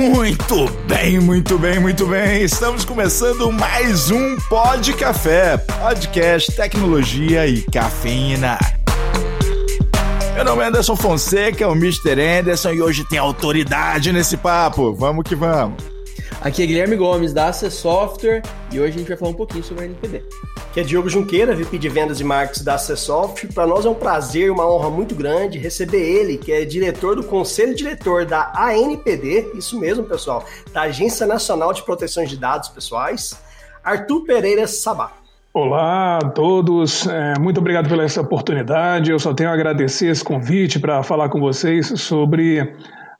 Muito bem, muito bem, muito bem. Estamos começando mais um Pod Café, podcast, tecnologia e cafeína. Meu nome é Anderson Fonseca, o Mr. Anderson, e hoje tem autoridade nesse papo. Vamos que vamos. Aqui é Guilherme Gomes, da AC Software, e hoje a gente vai falar um pouquinho sobre a NPD. Aqui é Diogo Junqueira, VP de Vendas e Marketing da Acessoft. Para nós é um prazer e uma honra muito grande receber ele, que é diretor do Conselho Diretor da ANPD, isso mesmo, pessoal, da Agência Nacional de Proteção de Dados Pessoais, Arthur Pereira Sabá. Olá a todos, é, muito obrigado pela essa oportunidade. Eu só tenho a agradecer esse convite para falar com vocês sobre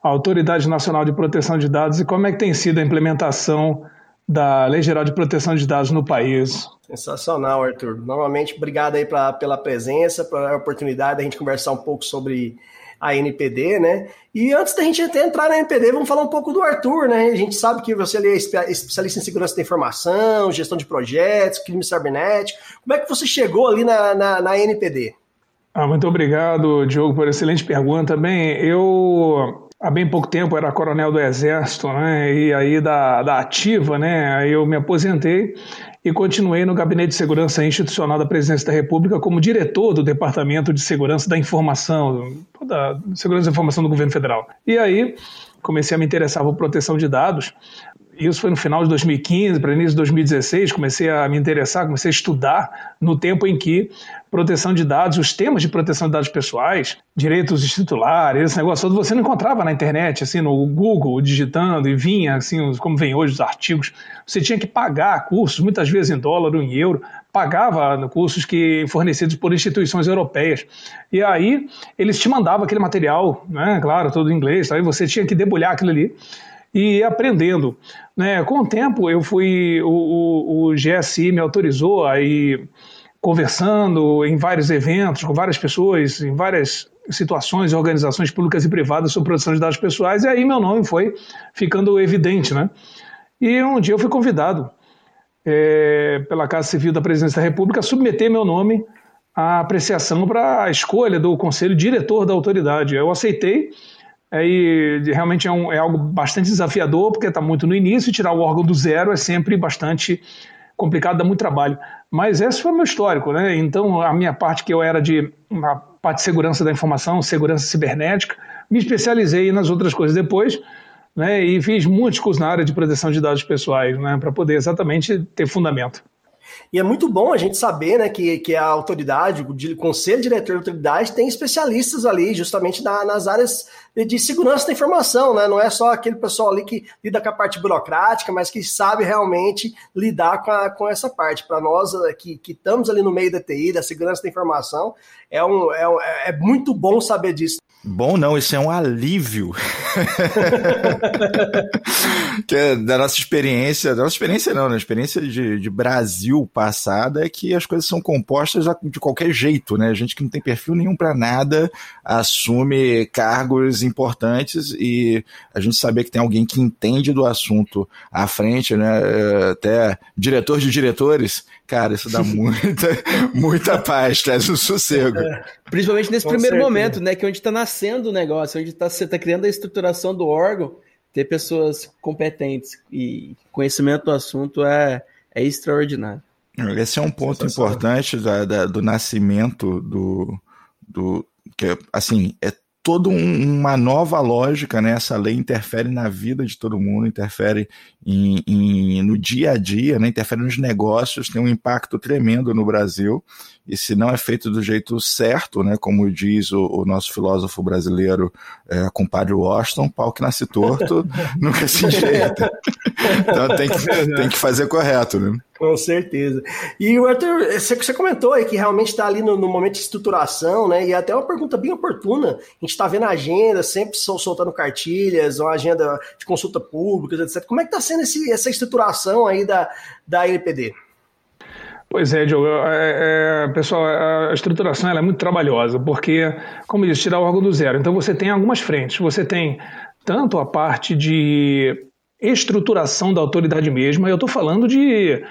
a Autoridade Nacional de Proteção de Dados e como é que tem sido a implementação da Lei Geral de Proteção de Dados no país. Sensacional, Arthur. Normalmente, obrigado aí pra, pela presença, pela oportunidade da gente conversar um pouco sobre a NPD, né? E antes da gente até entrar na NPD, vamos falar um pouco do Arthur, né? A gente sabe que você é especialista em segurança da informação, gestão de projetos, crime cibernético. Como é que você chegou ali na, na, na NPD? Ah, muito obrigado, Diogo, por excelente pergunta. Bem, eu há bem pouco tempo era coronel do Exército, né? E aí da, da ativa, né? Aí eu me aposentei e continuei no Gabinete de Segurança Institucional da Presidência da República como diretor do Departamento de Segurança da Informação, da Segurança da Informação do Governo Federal. E aí comecei a me interessar por proteção de dados. Isso foi no final de 2015, para início de 2016, comecei a me interessar, comecei a estudar no tempo em que proteção de dados, os temas de proteção de dados pessoais, direitos titulares, esse negócio todo, você não encontrava na internet, assim, no Google, digitando, e vinha, assim, como vem hoje os artigos. Você tinha que pagar cursos, muitas vezes em dólar ou em euro, pagava cursos que fornecidos por instituições europeias. E aí eles te mandavam aquele material, né, claro, todo em inglês, aí você tinha que debulhar aquilo ali e aprendendo. Né? Com o tempo, eu fui, o, o, o GSI me autorizou a ir conversando em vários eventos, com várias pessoas, em várias situações organizações públicas e privadas sobre produção de dados pessoais, e aí meu nome foi ficando evidente, né? E um dia eu fui convidado é, pela Casa Civil da Presidência da República a submeter meu nome à apreciação para a escolha do conselho diretor da autoridade. Eu aceitei, aí realmente é, um, é algo bastante desafiador, porque está muito no início, e tirar o órgão do zero é sempre bastante complicado, dá muito trabalho. Mas esse foi o meu histórico, né? Então, a minha parte que eu era de uma parte de segurança da informação, segurança cibernética, me especializei nas outras coisas depois, né? E fiz muitos cursos na área de proteção de dados pessoais, né? Para poder exatamente ter fundamento. E é muito bom a gente saber né, que, que a autoridade, o conselho diretor da autoridade, tem especialistas ali, justamente na, nas áreas de, segurança da informação, né? Não é só aquele pessoal ali que lida com a parte burocrática, mas que sabe realmente lidar com, a, com essa parte. Para nós eh, que, que estamos ali no meio da TI, da segurança da informação, é, um, é, é muito bom saber disso. Bom não, isso é um alívio. que é da nossa experiência, da nossa experiência não, na né? experiência de, de Brasil passada é que as coisas são compostas de qualquer jeito, né? A gente que não tem perfil nenhum para nada assume cargos importantes e a gente saber que tem alguém que entende do assunto à frente, né? É, até diretor de diretores, cara, isso dá muita, muita paz, traz um sossego. Principalmente nesse Com primeiro certeza. momento, né? Que é onde está nascendo o negócio, onde tá, você está criando a estruturação do órgão, ter pessoas competentes e conhecimento do assunto é, é extraordinário. Esse é um ponto importante da, da, do nascimento do, do que assim é toda um, uma nova lógica, né? Essa lei interfere na vida de todo mundo, interfere em, em, no dia a dia, né? interfere nos negócios, tem um impacto tremendo no Brasil. E se não é feito do jeito certo, né? Como diz o, o nosso filósofo brasileiro, é, compadre Washington, pau que nasce torto nunca se enjeita. Então tem que, tem que fazer correto, né? Com certeza. E o Arthur, você comentou aí que realmente está ali no, no, momento de estruturação, né? E é até uma pergunta bem oportuna. A gente está vendo a agenda, sempre soltando cartilhas, uma agenda de consulta pública, etc. Como é que está sendo esse, essa estruturação aí da, da LPD? Pois é, Diogo. É, é, pessoal, a estruturação é muito trabalhosa, porque, como disse, tirar o órgão do zero. Então você tem algumas frentes. Você tem tanto a parte de estruturação da autoridade mesma, eu estou falando de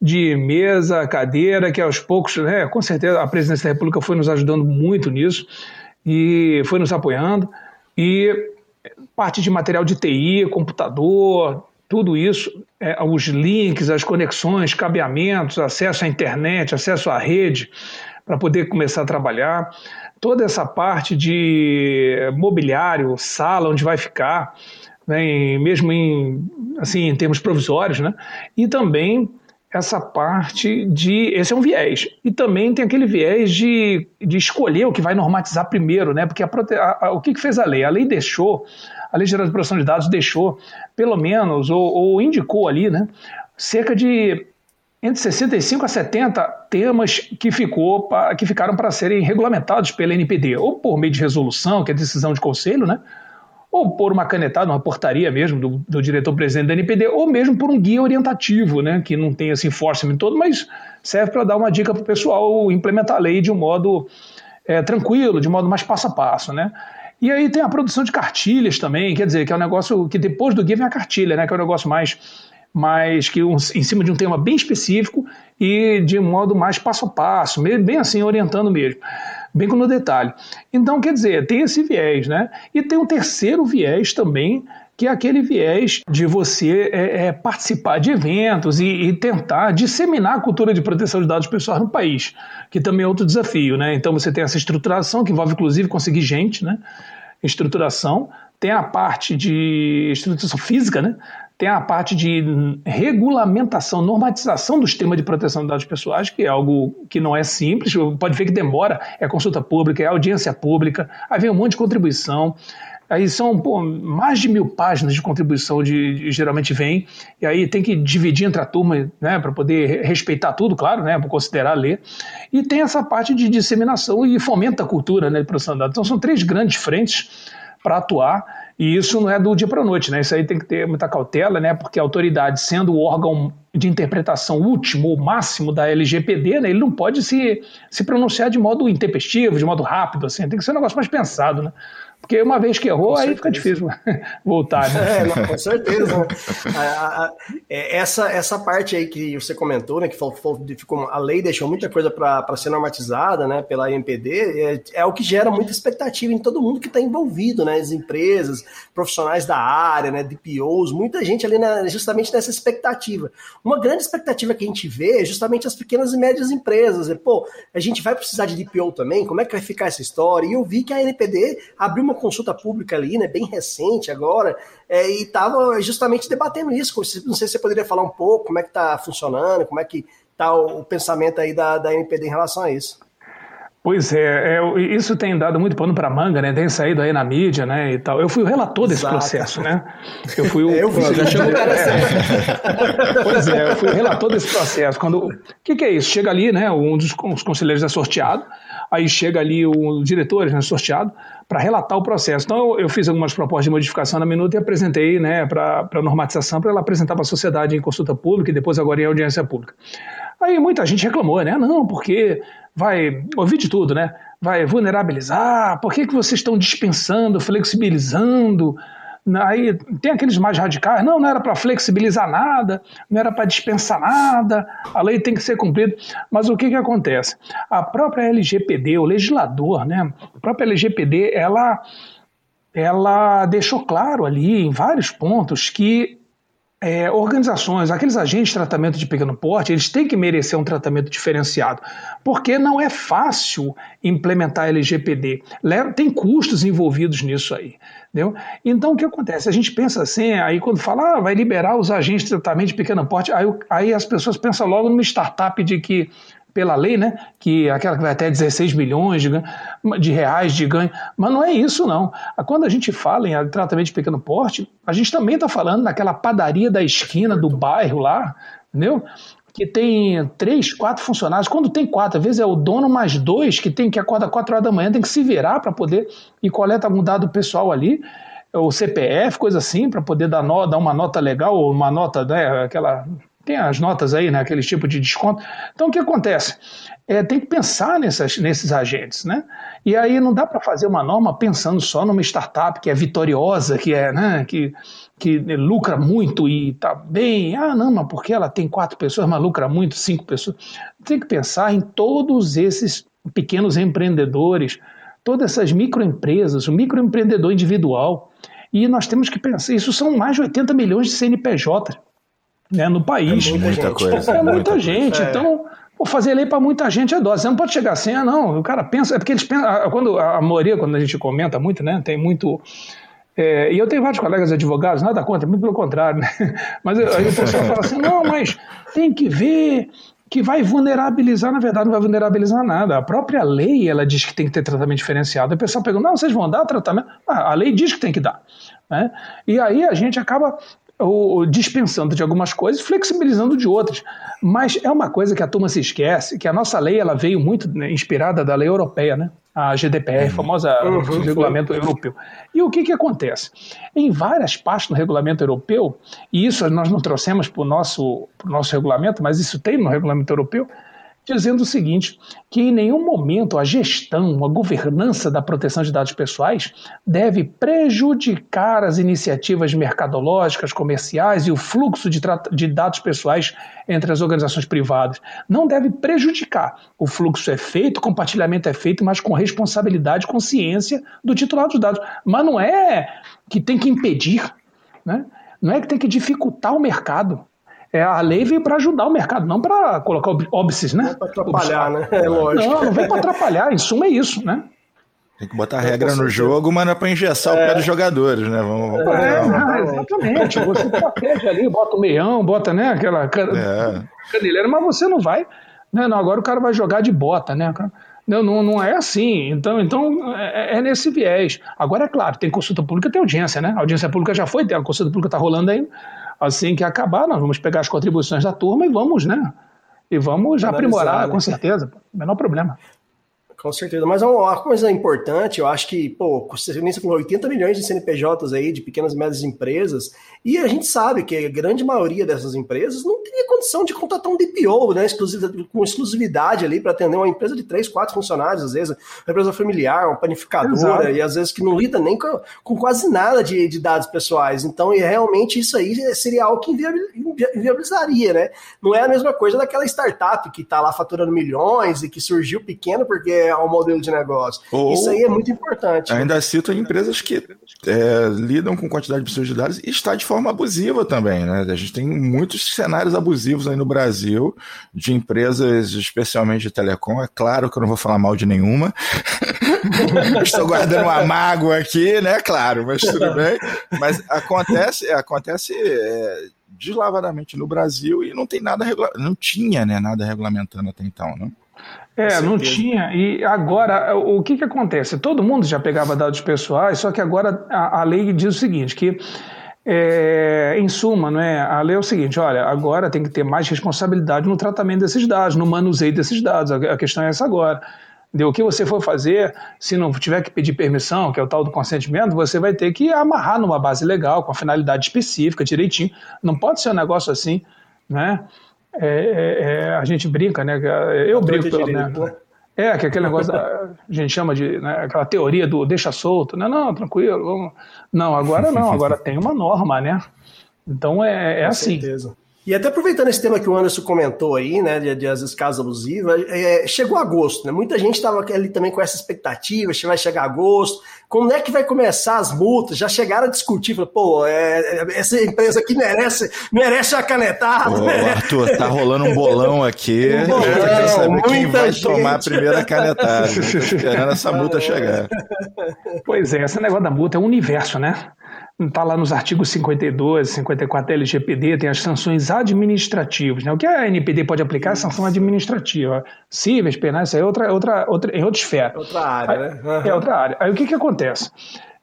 de mesa, cadeira, que aos poucos, né, com certeza a presidência da República foi nos ajudando muito nisso e foi nos apoiando. E parte de material de TI, computador, tudo isso, é, os links, as conexões, cabeamentos, acesso à internet, acesso à rede, para poder começar a trabalhar. Toda essa parte de mobiliário, sala onde vai ficar, né, mesmo em, assim, em termos provisórios, né? e também essa parte de. Esse é um viés. E também tem aquele viés de, de escolher o que vai normatizar primeiro, né? Porque a, a, o que, que fez a lei? A lei deixou, a Lei Geral de Proteção de Dados deixou, pelo menos, ou, ou indicou ali, né? Cerca de entre 65 a 70 temas que, ficou, que ficaram para serem regulamentados pela NPD, ou por meio de resolução, que é decisão de conselho, né? Ou por uma canetada, uma portaria mesmo do, do diretor-presidente da NPD, ou mesmo por um guia orientativo, né, que não tem esse enforcement todo, mas serve para dar uma dica para o pessoal implementar a lei de um modo é, tranquilo, de um modo mais passo a passo, né. E aí tem a produção de cartilhas também, quer dizer, que é um negócio que depois do guia vem a cartilha, né, que é um negócio mais mas que um, em cima de um tema bem específico e de modo mais passo a passo, bem assim, orientando mesmo bem no detalhe. Então, quer dizer, tem esse viés, né? E tem um terceiro viés também, que é aquele viés de você é, é, participar de eventos e, e, tentar disseminar a cultura de proteção de dados pessoais no país, que também é outro desafio, né? Então você tem essa estruturação, que envolve inclusive conseguir gente, né? Estruturação, tem a parte de estruturação física, né? Tem a parte de regulamentação, normatização do sistema de proteção de dados pessoais, que é algo que não é simples, pode ver que demora, é consulta pública, é audiência pública, aí vem um monte de contribuição, aí são pô, mais de mil páginas de contribuição de, de, geralmente vem, e aí tem que dividir entre a turma, né, para poder respeitar tudo, claro, né, para considerar ler, e tem essa parte de disseminação e fomenta a cultura né, de proteção de dados. Então são três grandes frentes para atuar, e isso não é do dia para a noite, né? Isso aí tem que ter muita cautela, né? Porque a autoridade, sendo o órgão de interpretação último ou máximo da LGPD, né? Ele não pode se, se pronunciar de modo intempestivo, de modo rápido, assim. Tem que ser um negócio mais pensado, né? Porque uma vez que errou, aí fica difícil voltar. Né? É, não, com certeza. a, a, a, é, essa, essa parte aí que você comentou, né, que ficou, a lei deixou muita coisa para ser normatizada né, pela IMPD, é, é, o que gera muita expectativa em todo mundo que está envolvido, né, as empresas, profissionais da área, né, DPOs, muita gente ali na, justamente nessa expectativa. Uma grande expectativa que a gente vê é justamente as pequenas e médias empresas. Pô, a gente vai precisar de DPO também? Como é que vai ficar essa história? E eu vi que a NPD abriu uma consulta pública ali, né, bem recente agora, é, e estava justamente debatendo isso. Não sei se você poderia falar um pouco como é que está funcionando, como é que está o, o, pensamento aí da, da NPD em relação a isso. Pois é, é, isso tem dado muito pano para manga, né? Tem saído aí na mídia, né? E tal. Eu fui o relator desse Exato. processo, né? Eu fui o. eu fui, já chegou o assim. é. Pois é, eu fui o relator desse processo. Quando, o que, que é isso? Chega ali, né? Um dos conselheiros é sorteado, aí chega ali o diretor, né, sorteado, para relatar o processo. Então, eu fiz algumas propostas de modificação na minuta e apresentei né, para a normatização, para ela apresentar para a sociedade em consulta pública e depois agora em audiência pública. Aí muita gente reclamou, né? Não, porque vai ouvir de tudo, né? Vai vulnerabilizar, por que, que vocês estão dispensando, flexibilizando? Aí tem aqueles mais radicais, não, não era para flexibilizar nada, não era para dispensar nada, a lei tem que ser cumprida. Mas o que, que acontece? A própria LGPD, o legislador, né, a própria LGPD, ela, ela deixou claro ali em vários pontos que é, organizações, aqueles agentes de tratamento de pequeno porte, eles têm que merecer um tratamento diferenciado, porque não é fácil implementar LGPD. Tem custos envolvidos nisso aí. Entendeu? Então, o que acontece? A gente pensa assim, aí quando fala, ah, vai liberar os agentes de tratamento de pequeno porte, aí, aí as pessoas pensam logo numa startup de que pela lei, né? Que aquela que vai até 16 milhões de, de, reais de ganho. Mas não é isso, não. Quando a gente fala em tratamento de pequeno porte, a gente também está falando naquela padaria da esquina do bairro lá, entendeu? Que tem três, quatro funcionários. Quando tem quatro, às vezes é o dono mais dois que tem que acordar quatro horas da manhã, tem que se virar para poder e coleta algum dado pessoal ali o CPF, coisa assim, para poder dar, no, dar uma nota legal, ou uma nota, né, aquela tem as notas aí, né, aquele tipo de desconto. Então, o que acontece? É, tem que pensar nessas, nesses agentes, né? E aí não dá para fazer uma norma pensando só numa startup que é vitoriosa, que é, né, que, que lucra muito e está bem. Ah, não, mas porque ela tem quatro pessoas, mas lucra muito, cinco pessoas. Tem que pensar em todos esses pequenos empreendedores, todas essas microempresas, o microempreendedor individual E nós temos que pensar, isso são mais de 80 milhões de CNPJ né, no país. É muita coisa. É muita, gente. É. Então, Pô, fazer lei para muita gente é dose. Você não pode chegar assim, ah, não. O cara pensa. É porque eles pensam. Quando, a maioria, quando a gente comenta muito, né? Tem muito. É, e eu tenho vários colegas advogados, nada contra, muito pelo contrário, né? Mas aí o pessoal fala assim: não, mas tem que ver que vai vulnerabilizar, na verdade, não vai vulnerabilizar nada. A própria lei ela diz que tem que ter tratamento diferenciado. O pessoal pergunta: não, vocês vão dar tratamento? Ah, a lei diz que tem que dar. Né? E aí a gente acaba ou, dispensando de algumas coisas, flexibilizando de outras. Mas é uma coisa que a turma se esquece, que a nossa lei ela veio muito né, inspirada da lei europeia, né? A GDPR, uhum. famosa uhum, regulamento foi. europeu. E o que, que acontece? Em várias partes do regulamento europeu, e isso nós não trouxemos para o nosso, nosso regulamento, mas isso tem no regulamento europeu, dizendo o seguinte: que em nenhum momento a gestão, a governança da proteção de dados pessoais deve prejudicar as iniciativas mercadológicas, comerciais e o fluxo de, de dados pessoais entre as organizações privadas. Não deve prejudicar. O fluxo é feito, o compartilhamento é feito, mas com responsabilidade e consciência do titular dos dados. Mas não é que tem que impedir, né? não é que tem que dificultar o mercado. É, a lei veio para ajudar o mercado, não para colocar óbices, né? Não para atrapalhar, né? É lógico. Não, não vem para atrapalhar, em suma é isso, né? Tem que botar regra no jogo, mas não é para engessar é. o pé dos jogadores, né? Vamos, vamos é, não, exatamente. Você protege ali, bota o meião, bota né, aquela can... é. mas você não vai. Né, não, agora o cara vai jogar de bota, né? Não, não, não é assim. Então, então é, é, nesse viés. Agora, é claro, tem consulta pública, tem audiência, né? A audiência pública já foi, a consulta pública está rolando ainda assim que acabar, nós vamos pegar as contribuições da turma e vamos, né? E vamos Analisar, aprimorar, né? com certeza. Menor problema. Com certeza, mas uma coisa importante, eu acho que, pô, você falou 80 milhões de CNPJs aí, de pequenas e médias empresas, e a gente sabe que a grande maioria dessas empresas não teria condição de contratar um DPO, né, com exclusividade ali para atender uma empresa de três, quatro funcionários, às vezes, uma empresa familiar, uma panificadora, Exato. e às vezes que não lida nem com, com quase nada de, de, dados pessoais. Então, e realmente isso aí seria algo que inviabilizaria, né? Não é a mesma coisa daquela startup que está lá faturando milhões e que surgiu pequeno porque ao modelo de negócio. Ou Isso aí é muito importante. Ainda né? cito empresas que é, lidam com quantidade de pessoas de dados e está de forma abusiva também, né? A gente tem muitos cenários abusivos aí no Brasil de empresas, especialmente de telecom. É claro que eu não vou falar mal de nenhuma. Estou guardando uma mágoa aqui, né? Claro, mas tudo bem. Mas acontece, acontece é, deslavadamente no Brasil e não tem nada não tinha, né, nada regulamentando até então, né? É, não tinha. E agora, o que, que acontece? Todo mundo já pegava dados pessoais, só que agora a, a lei diz o seguinte, que é, em suma, não é? a lei é o seguinte: olha, agora tem que ter mais responsabilidade no tratamento desses dados, no manuseio desses dados. A, questão é essa agora. De o que você for fazer, se não tiver que pedir permissão, que é o tal do consentimento, você vai ter que amarrar numa base legal, com a finalidade específica, direitinho. Não pode ser um negócio assim, né? É, é, é, a gente brinca, né? Eu brinco pelo menos. Né? É, que aquele negócio da, a gente chama de né, aquela teoria do deixa solto, né? Não, tranquilo, vamos. Não, agora não, agora tem uma norma, né? Então é, é Com assim. Certeza. E até aproveitando esse tema que o Anderson comentou aí, né, de, de as escalas abusivas, é, chegou agosto, né? Muita gente estava ali também com essa expectativa, vai chegar agosto, como é que vai começar as multas? Já chegaram a discutir, falou, pô, é, é, essa empresa aqui merece, merece a canetada. Ô, Arthur, tá rolando um bolão aqui. Um bolão, quero saber quem vai gente. tomar a primeira canetada. Tô esperando essa multa chegar. Pois é, esse negócio da multa é um universo, né? Está lá nos artigos 52, 54 da LGPD, tem as sanções administrativas. Né? O que a NPD pode aplicar é sanção administrativa. Cíveis, penais, isso é outra, outra, outra, é outra esfera. Outra área, né? Uhum. É outra área. Aí o que, que acontece?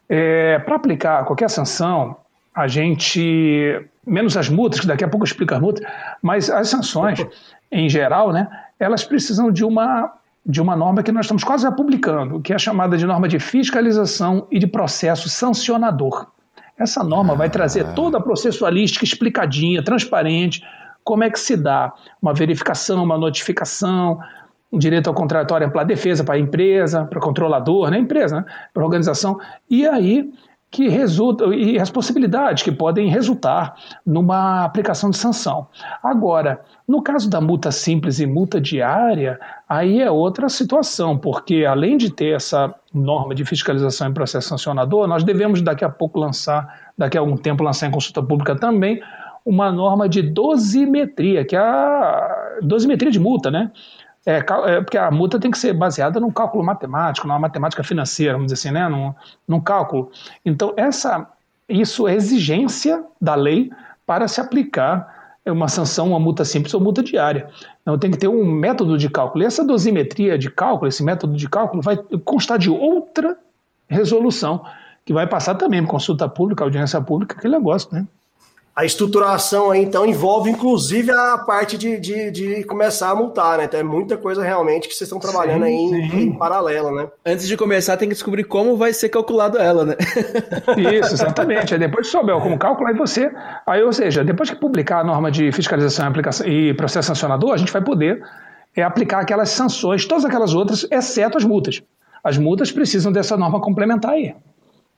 É, Para aplicar qualquer sanção, a gente, menos as multas, que daqui a pouco eu explico as multas, mas as sanções, em geral, né, elas precisam de uma de uma norma que nós estamos quase publicando, que é chamada de norma de fiscalização e de processo sancionador. Essa norma ah. vai trazer toda a processualística explicadinha, transparente, como é que se dá uma verificação, uma notificação, um direito ao contratório para a defesa, para a empresa, para o controlador, né? empresa, né? para a organização. E aí, que resultam e as possibilidades que podem resultar numa aplicação de sanção. Agora, no caso da multa simples e multa diária, aí é outra situação, porque além de ter essa norma de fiscalização em processo sancionador, nós devemos daqui a pouco lançar, daqui a algum tempo lançar em consulta pública também uma norma de dosimetria, que é a dosimetria de multa, né? É, é, porque a multa tem que ser baseada num cálculo matemático, numa matemática financeira, vamos dizer assim, né? num, num cálculo. Então, essa, isso é exigência da lei para se aplicar uma sanção, uma multa simples ou multa diária. Então, tem que ter um método de cálculo. E essa dosimetria de cálculo, esse método de cálculo, vai constar de outra resolução, que vai passar também consulta pública, audiência pública, aquele negócio, né? A estruturação aí, então, envolve inclusive a parte de, de, de, começar a multar, né? Então é muita coisa realmente que vocês estão trabalhando sim, aí em, em, paralelo, né? Antes de começar, tem que descobrir como vai ser calculado ela, né? Isso, exatamente. Aí depois que souber como calcular, aí você. Aí, ou seja, depois que publicar a norma de fiscalização e, aplicação, e processo sancionador, a gente vai poder é, aplicar aquelas sanções, todas aquelas outras, exceto as multas. As multas precisam dessa norma complementar aí.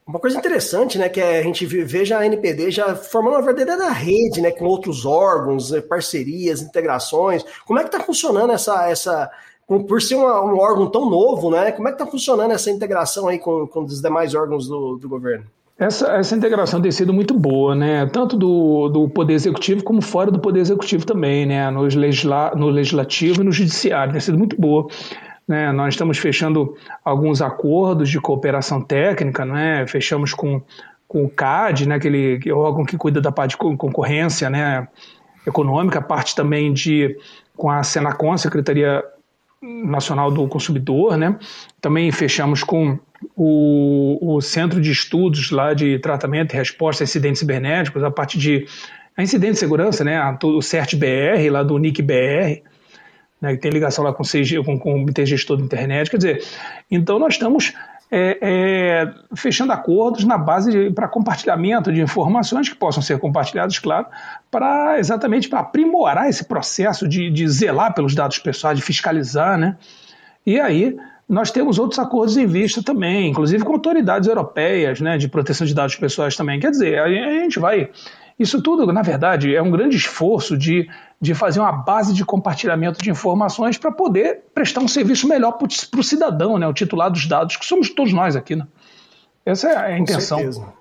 Uma coisa interessante, né, que é a gente veja a NPD já formando uma verdadeira rede, né, com outros órgãos, né, parcerias, integrações. Como é que está funcionando essa, essa por ser uma, um órgão tão novo, né, como é que está funcionando essa integração aí com, com os demais órgãos do, do governo? Essa, essa integração tem sido muito boa, né? Tanto do, do Poder Executivo como fora do Poder Executivo também, né? No, legisla, no Legislativo e no Judiciário. Tem sido muito boa. Né? Nós estamos fechando alguns acordos de cooperação técnica, né? fechamos com, com o CAD, né? aquele órgão que cuida da parte de concorrência né? econômica, parte também de com a Senacom, Secretaria Nacional do Consumidor, né? Também fechamos com o, o Centro de Estudos lá de Tratamento e Resposta a Incidentes Cibernéticos, a parte de a incidente de segurança, né? O CERT-BR, lá do NIC-BR, né, que tem ligação lá com, CG, com, com o Comitê Gestor da Internet. Quer dizer, então nós estamos é, é, fechando acordos na base para compartilhamento de informações que possam ser compartilhadas, claro, para exatamente para aprimorar esse processo de, de zelar pelos dados pessoais, de fiscalizar, né? E aí nós temos outros acordos em vista também, inclusive com autoridades europeias, né, de proteção de dados pessoais também. Quer dizer, a gente vai isso tudo, na verdade, é um grande esforço de, de fazer uma base de compartilhamento de informações para poder prestar um serviço melhor para o cidadão, né, o titular dos dados, que somos todos nós aqui. Né? Essa é a intenção. Com certeza.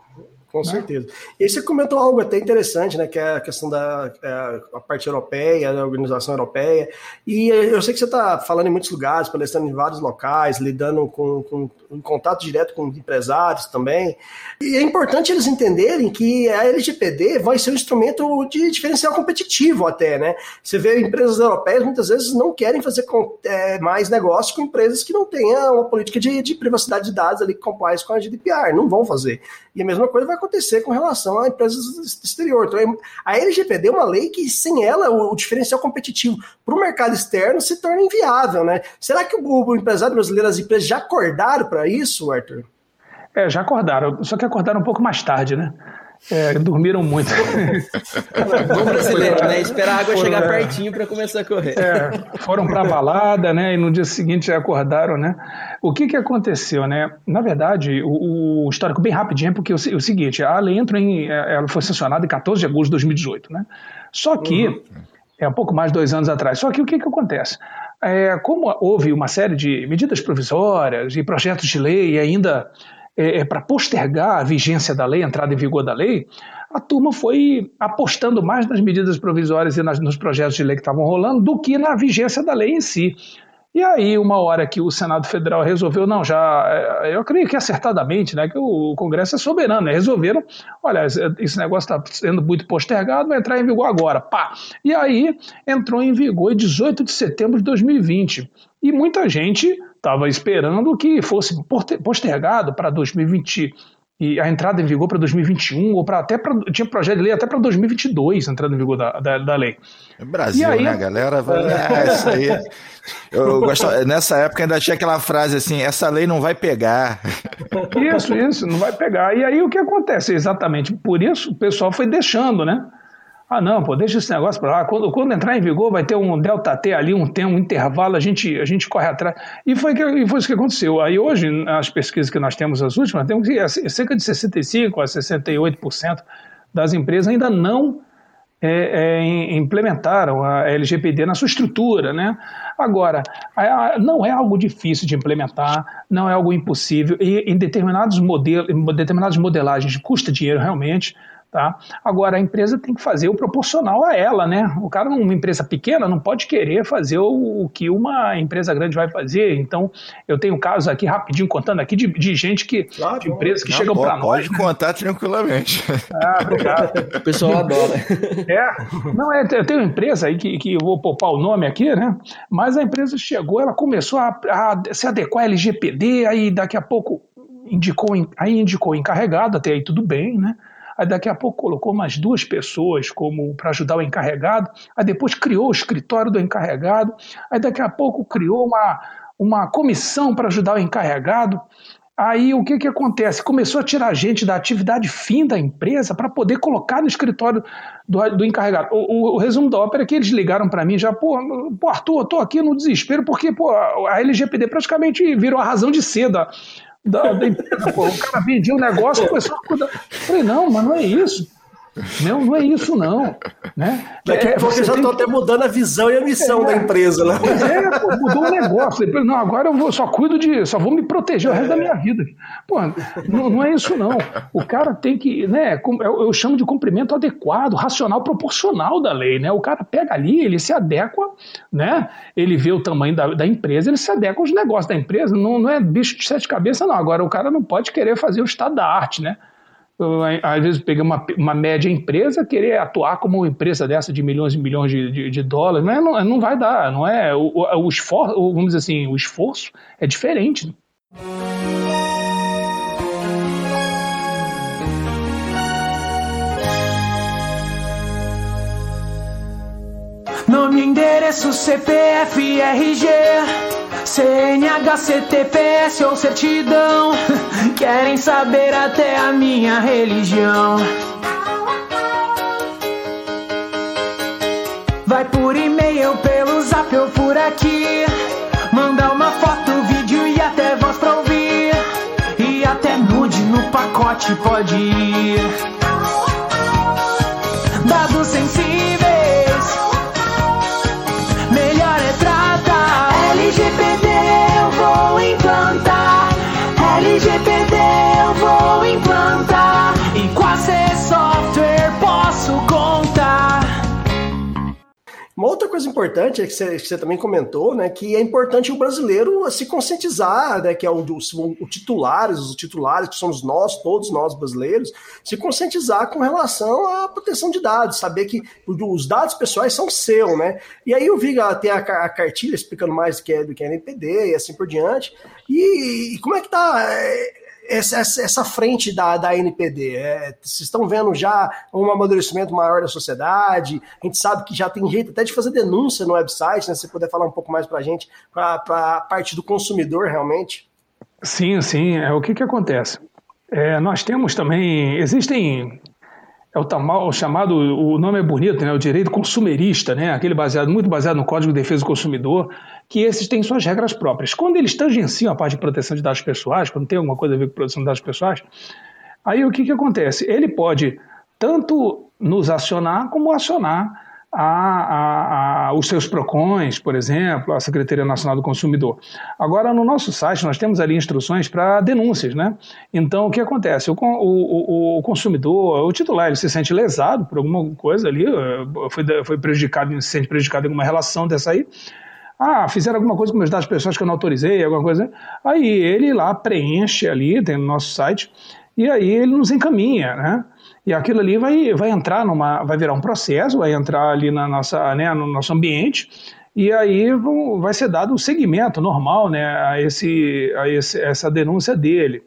Com né? certeza. E aí você comentou algo até interessante, né? Que é a questão da é, a parte europeia, da organização europeia. E eu sei que você está falando em muitos lugares, palestrando em vários locais, lidando com, com em contato direto com empresários também. E é importante eles entenderem que a LGPD vai ser um instrumento de diferencial competitivo até, né? Você vê empresas europeias muitas vezes não querem fazer é, mais negócio com empresas que não tenham uma política de, de privacidade de dados ali que com a GDPR, não vão fazer. E a mesma coisa vai acontecer com relação a empresas exterior. Então, a LGPD é uma lei que, sem ela, o, diferencial competitivo para o mercado externo se torna inviável, né? Será que o, o empresário brasileiro, as empresas já acordaram para isso, Arthur? É, já acordaram, só que acordaram um pouco mais tarde, né? É, dormiram muito. Bom brasileiro, né? Esperar a água foram, chegar é, pertinho para começar a correr. É, foram para a balada, né? E no dia seguinte já acordaram, né? O que que aconteceu, né? Na verdade, o, o histórico bem rapidinho, porque o, o, seguinte, a lei entrou em, é, ela foi sancionada em 14 de agosto de 2018, né? Só que uhum. é um pouco mais de dois anos atrás. Só que o que que acontece? É, como houve uma série de medidas provisórias e projetos de lei ainda é, é para postergar a vigência da lei, a entrada em vigor da lei, a turma foi apostando mais nas medidas provisórias e nas, nos projetos de lei que estavam rolando do que na vigência da lei em si. E aí, uma hora que o Senado Federal resolveu, não, já, é, eu creio que acertadamente, né, que o Congresso é soberano, né, resolveram, olha, esse negócio está sendo muito postergado, vai entrar em vigor agora, pá. E aí, entrou em vigor em 18 de setembro de 2020. E muita gente estava esperando que fosse postergado para 2020 e a entrada em vigor para 2021 ou para até pra, tinha projeto de lei até para 2022 a entrada em vigor da, da, da lei. É Brasil, aí, né, galera? É, isso aí. Eu nessa época ainda tinha aquela frase assim: essa lei não vai pegar. Isso, isso, não vai pegar. E aí o que acontece? Exatamente por isso o pessoal foi deixando, né? Ah, não, pô, deixa esse negócio para lá. Quando, quando entrar em vigor, vai ter um delta T ali, um, tem um intervalo, a gente, a gente corre atrás. E foi, que, e foi isso que aconteceu. Aí hoje, as pesquisas que nós temos, as últimas, temos que cerca de 65% a 68% das empresas ainda não é, é, implementaram a LGPD na sua estrutura, né? Agora, não é algo difícil de implementar, não é algo impossível, e em determinados modelos, em determinadas modelagens custa dinheiro realmente, Tá? Agora, a empresa tem que fazer o proporcional a ela, né? O cara, uma empresa pequena, não pode querer fazer o, o que uma empresa grande vai fazer. Então, eu tenho casos aqui, rapidinho, contando aqui, de, de gente que. Claro, de empresas que não, chegam para nós. Pode contar tranquilamente. Ah, obrigado. o pessoal adora. É. Não, é, eu tenho uma empresa aí que, que eu vou poupar o nome aqui, né? Mas a empresa chegou, ela começou a, a se adequar à LGPD, aí daqui a pouco indicou, aí indicou encarregado, até aí tudo bem, né? Aí daqui a pouco colocou mais duas pessoas como para ajudar o encarregado, aí depois criou o escritório do encarregado, aí daqui a pouco criou uma, uma comissão para ajudar o encarregado. Aí o que, que acontece? Começou a tirar gente da atividade fim da empresa para poder colocar no escritório do, do encarregado. O, o, o, resumo da ópera é que eles ligaram para mim já, pô, pô, Arthur, eu tô aqui no desespero porque pô, a LGPD praticamente virou a razão de ser da, da, da empresa, pô. O cara vendia um negócio e começou a cuidar. Eu falei, não, mas não é isso. Não, não é isso, não. Né? Daqui a pouco já estou até mudando a visão e a missão é, da empresa, né? Pois é, pô, mudou o negócio. Não, agora eu vou, só cuido de. Só vou me proteger o resto da minha vida. Pô, não, não é isso, não. O cara tem que. Né, eu, eu chamo de cumprimento adequado, racional, proporcional da lei. Né? O cara pega ali, ele se adequa, né? Ele vê o tamanho da, da empresa, ele se adequa aos negócios da empresa. Não, não é bicho de sete cabeças, não. Agora, o cara não pode querer fazer o estado da arte, né? Às vezes pegar uma, uma média empresa, querer atuar como uma empresa dessa de milhões e milhões de, de, de dólares, não, é, não, vai dar, não é? O, o, o, esforço, vamos dizer assim, o esforço é diferente. Nome, endereço, CPF, RG CNH, CTPS ou certidão. Querem saber até a minha religião? Vai por e-mail, pelo zap ou por aqui. Manda uma foto, vídeo e até voz pra ouvir. E até nude no pacote pode ir coisa importante é que você, que você, também comentou, né, que é importante o brasileiro se conscientizar, né, que é o, o, o titulares, os titulares que somos nós, todos nós brasileiros, se conscientizar com relação à proteção de dados, saber que os dados pessoais são seus, né? E aí eu vi até a, a cartilha explicando mais do que é do que é NPD e assim por diante. E, e como é que tá? É, essa, essa frente da, da NPD? É, vocês estão vendo já um amadurecimento maior da sociedade? A gente sabe que já tem jeito até de fazer denúncia no website, né? Se você puder falar um pouco mais para a gente, para a parte do consumidor realmente. Sim, sim. É, o que, que acontece? É, nós temos também. Existem é o, tamal, o chamado, o nome é bonito, né? O direito consumerista, né? Aquele baseado, muito baseado no Código de Defesa do Consumidor, que esses têm suas regras próprias. Quando eles tangenciam a parte de proteção de dados pessoais, quando tem alguma coisa a ver com proteção de dados pessoais, aí o que, que acontece? Ele pode tanto nos acionar como acionar a, a, a, os seus PROCONs, por exemplo, a Secretaria Nacional do Consumidor. Agora, no nosso site, nós temos ali instruções para denúncias, né? Então, o que acontece? O, o, o, consumidor, o titular, ele se sente lesado por alguma coisa ali, eh, foi, foi prejudicado, se sente prejudicado em alguma relação dessa aí, ah, fizeram alguma coisa com meus dados pessoais que eu não autorizei, alguma coisa. Aí ele lá preenche ali, tem no nosso site, e aí ele nos encaminha, né? E aquilo ali vai, vai entrar numa. vai virar um processo, vai entrar ali na nossa, né, no nosso ambiente, e aí vai ser dado o segmento normal né, a, esse, a esse, essa denúncia dele.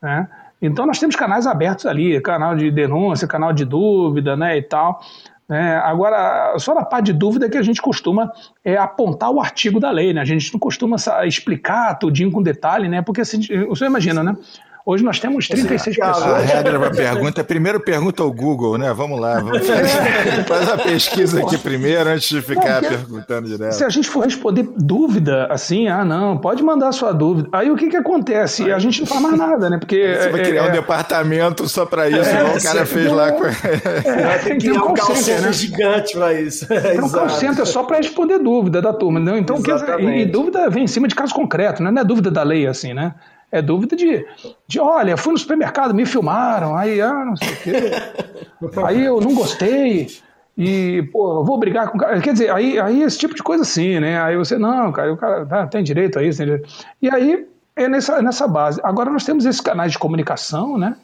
Né? Então nós temos canais abertos ali, canal de denúncia, canal de dúvida né, e tal. Né? Agora, só na parte de dúvida que a gente costuma é, apontar o artigo da lei, né? A gente não costuma explicar tudinho com detalhe, né? Porque assim, o senhor imagina, né? Hoje nós temos 36 pessoas. A regra para pergunta é primeiro pergunta ao Google, né? Vamos lá, vamos fazer, faz a pesquisa aqui primeiro antes de ficar não, perguntando direto. Se a gente for responder dúvida assim, ah, não, pode mandar a sua dúvida. Aí o que que acontece? A gente não faz mais nada, né? Porque você vai é, criar é, um departamento só para isso, é, igual o cara fez lá com. É, tem que criar um call center né? gigante para isso. Então, um call center só para responder dúvida da turma, não? Então, dizer, e, e, dúvida vem em cima de caso concreto, né? não é dúvida da lei assim, né? É dúvida de, de olha, fui no supermercado, me filmaram, aí, ah, não sei o quê. aí eu não gostei. E, pô, vou brigar com o cara. Quer dizer, aí, aí esse tipo de coisa assim, né? Aí você, não, cara, o cara tá, tem direito a isso, tem direito. E aí é nessa, nessa base. Agora nós temos esses canais de comunicação, né?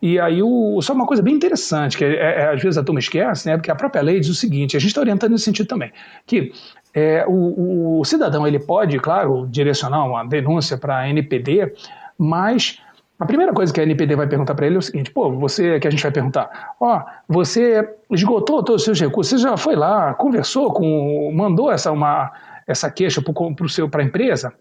E aí, o, só uma coisa bem interessante, que é, é, às vezes a turma esquece, né? Porque a própria lei diz o seguinte: a gente está orientando nesse sentido também, que é, o, o, cidadão ele pode, claro, direcionar uma denúncia para a NPD, mas a primeira coisa que a NPD vai perguntar para ele é o seguinte: pô, você que a gente vai perguntar, ó, você esgotou todos os seus recursos, você já foi lá, conversou com, mandou essa uma essa queixa para a empresa?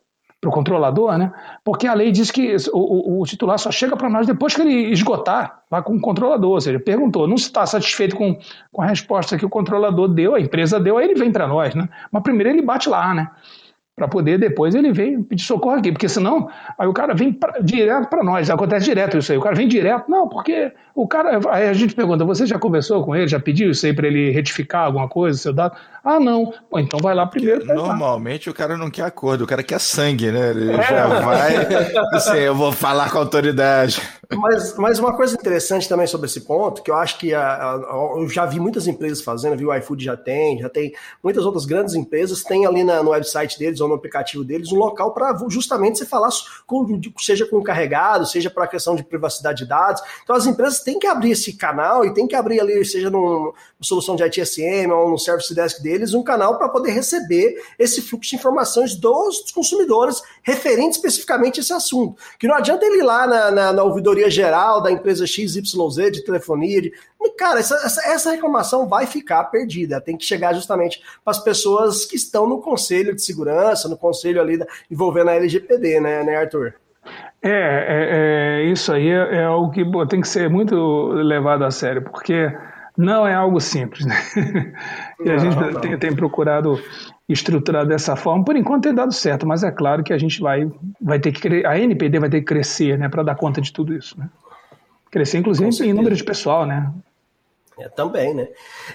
para o controlador, né? Porque a lei diz que o, o, o titular só chega para nós depois que ele esgotar lá com o controlador. Ou seja, perguntou, não está satisfeito com, com a resposta que o controlador deu, a empresa deu, aí ele vem para nós, né? Mas primeiro ele bate lá, né? Para poder depois ele vem pedir socorro aqui, porque senão aí o cara vem pra, direto para nós, acontece direto isso aí, o cara vem direto, não, porque o cara, aí a gente pergunta, você já conversou com ele, já pediu isso aí para ele retificar alguma coisa, seu dado? Ah, não, Pô, então vai lá primeiro. Normalmente o cara não quer acordo, o cara quer sangue, né, ele é. já vai, assim, eu vou falar com a autoridade. Mas, mas uma coisa interessante também sobre esse ponto, que eu acho que a, a, eu já vi muitas empresas fazendo, viu, o iFood já tem, já tem muitas outras grandes empresas, tem ali na, no website deles no aplicativo deles um local para justamente você falar, com, seja com o carregado, seja para a questão de privacidade de dados. Então as empresas têm que abrir esse canal e tem que abrir ali, seja numa solução de ITSM ou no Service Desk deles, um canal para poder receber esse fluxo de informações dos consumidores referente especificamente a esse assunto. Que não adianta ele ir lá na, na, na ouvidoria geral da empresa XYZ de telefonia, de Cara, essa, essa, reclamação vai ficar perdida. Tem que chegar justamente para as pessoas que estão no conselho de segurança, no conselho ali da, envolvendo a LGPD, né, né Arthur? É, é, é isso aí é, é algo que pô, tem que ser muito levado a sério, porque não é algo simples, né? e a gente tem, tem, procurado estruturar dessa forma. Por enquanto tem dado certo, mas é claro que a gente vai, vai ter que a NPD vai ter que crescer, né, para dar conta de tudo isso, né? Crescer, inclusive, em número de pessoal, né? É, também, né?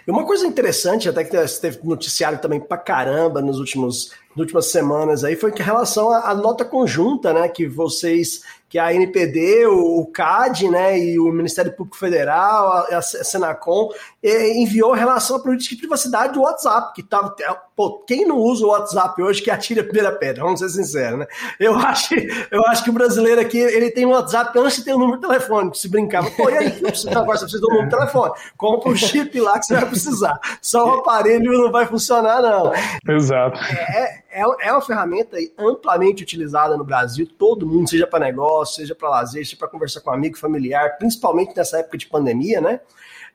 E uma coisa interessante, até que teve noticiário também pra caramba nos últimos, nas últimas semanas aí, foi que em relação à, à nota conjunta, né, que vocês que a NPD, o, CAD, né, e o Ministério Público Federal, a, a Senacom, enviou relação à política de privacidade do WhatsApp, que tava, pô, quem não usa o WhatsApp hoje que atira a primeira pedra, vamos ser sinceros, né? Eu acho, eu acho que o brasileiro aqui, ele tem um WhatsApp antes de ter o um número telefônico, se brincava, pô, e aí, agora você precisa do número de telefone, compra o um chip lá que você vai precisar, só o aparelho não vai funcionar, não. Exato. É, é, é uma ferramenta amplamente utilizada no Brasil, todo mundo, seja para negócio, seja para lazer, seja para conversar com amigo, familiar, principalmente nessa época de pandemia, né?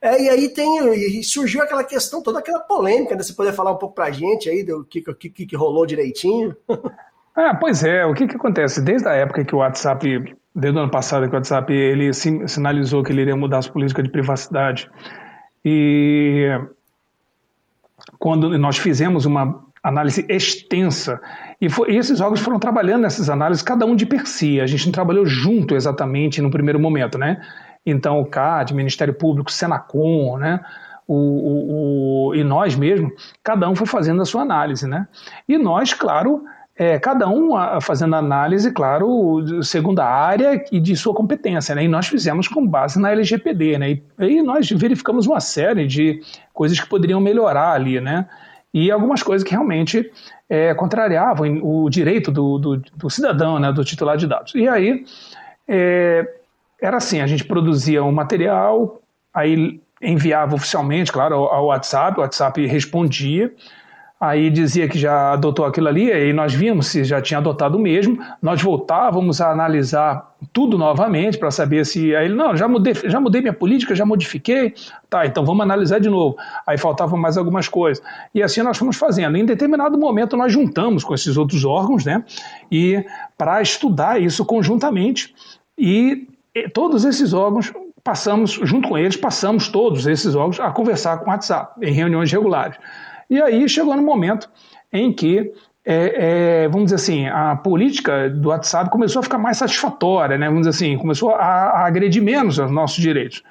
É, e aí tem e surgiu aquela questão, toda aquela polêmica, né? Você poder falar um pouco para a gente aí do que, que, que rolou direitinho? Ah, pois é, o que, que acontece? Desde a época que o WhatsApp, desde o ano passado que o WhatsApp ele sinalizou que ele iria mudar as políticas de privacidade, e quando nós fizemos uma análise extensa. E, foi, esses órgãos foram trabalhando nessas análises, cada um de per si. A gente não trabalhou junto exatamente no primeiro momento, né? Então, o CAD, Ministério Público, Senacom, né? O, o, o, e nós mesmo, cada um foi fazendo a sua análise, né? E nós, claro, é, cada um fazendo análise, claro, segundo a área e de sua competência, né? E nós fizemos com base na LGPD, né? E, e nós verificamos uma série de coisas que poderiam melhorar ali, né? E algumas coisas que realmente é, contrariavam o direito do, do, do, cidadão, né, do titular de dados. E aí é, era assim: a gente produzia um material, aí enviava oficialmente, claro, ao, ao WhatsApp, o WhatsApp respondia aí dizia que já adotou aquilo ali, e nós vimos se já tinha adotado o mesmo, nós voltávamos a analisar tudo novamente para saber se. Aí ele, não, já mudei, já mudei minha política, já modifiquei, tá, então vamos analisar de novo. Aí faltavam mais algumas coisas. E assim nós fomos fazendo. Em determinado momento nós juntamos com esses outros órgãos, né, e para estudar isso conjuntamente e todos esses órgãos passamos, junto com eles, passamos todos esses órgãos a conversar com o WhatsApp em reuniões regulares. E aí chegou no momento em que é, é, vamos dizer assim, a política do WhatsApp começou a ficar mais satisfatória, né? Vamos dizer assim, começou a, a agredir menos os nossos direitos.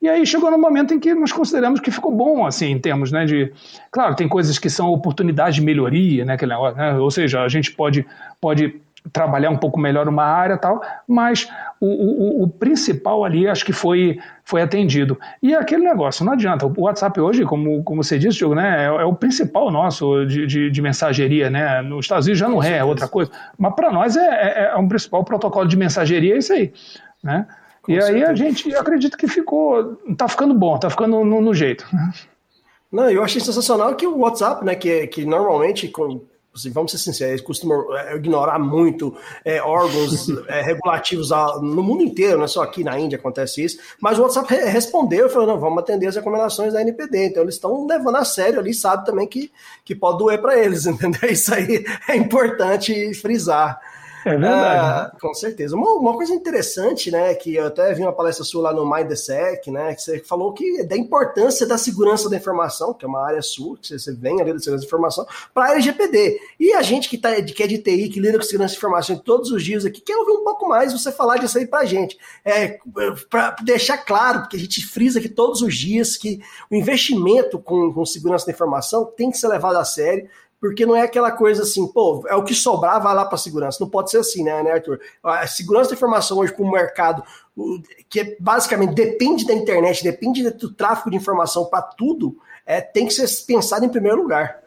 E aí chegou no momento em que nós consideramos que ficou bom, assim, em termos, né, de... Claro, tem coisas que são oportunidades de melhoria, né, aquele negócio, né? Ou seja, a gente pode, pode trabalhar um pouco melhor uma área tal, mas o, o, o, principal ali acho que foi, foi atendido. E é aquele negócio, não adianta. O WhatsApp hoje, como, como você disse, Diogo, né, é, é o principal nosso de, de, de, mensageria. Né? Nos Estados Unidos já não é, é outra coisa, mas para nós é, é, é, um principal protocolo de mensageria, é isso aí. Né? e certeza. aí a gente acredita que ficou, está ficando bom, está ficando no, no jeito. Não, eu achei sensacional que o WhatsApp, né, que, que normalmente com, Assim, vamos ser sinceros, eles costumam é, ignorar muito é, órgãos é, regulativos no mundo inteiro, não é só aqui na Índia acontece isso, mas o WhatsApp respondeu e falou, não, vamos atender as recomendações da NPD, então eles estão levando a sério ali, sabe também que, que pode doer para eles, entendeu? Isso aí é importante frisar. É verdade. Ah, com certeza. Uma, uma, coisa interessante, né, que eu até vi uma palestra sua lá no MindSec, né, que você falou que da importância da segurança da informação, que é uma área sua, que você vem ali da segurança da informação, para a LGPD. E a gente que, tá, que é de TI, que lida com segurança da informação todos os dias aqui, quer ouvir um pouco mais você falar disso aí para a gente. É, para deixar claro, porque a gente frisa aqui todos os dias que o investimento com, com segurança da informação tem que ser levado a sério porque não é aquela coisa assim, pô, é o que sobrar, vai lá para segurança. Não pode ser assim, né, né Arthur? A segurança da informação hoje para o mercado, que é, basicamente depende da internet, depende do tráfego de informação para tudo, é, tem que ser pensado em primeiro lugar.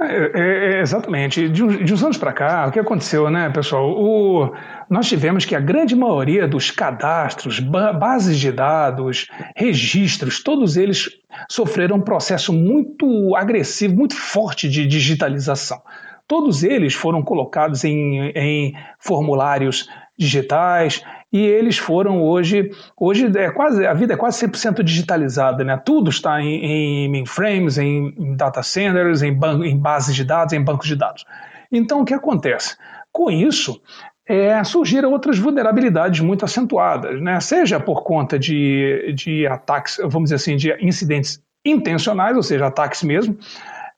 É, é, é, exatamente. De, de uns anos para cá, o que aconteceu, né, pessoal? O, nós tivemos que a grande maioria dos cadastros, ba bases de dados, registros, todos eles sofreram um processo muito agressivo, muito forte de digitalização. Todos eles foram colocados em, em formulários digitais, e eles foram hoje, hoje é quase, a vida é quase 100% digitalizada, né? Tudo está em, em mainframes, em, em data centers, em, em bases de dados, em bancos de dados. Então, o que acontece? Com isso, é, surgiram outras vulnerabilidades muito acentuadas, né? seja por conta de, de ataques, vamos dizer assim, de incidentes intencionais, ou seja, ataques mesmo,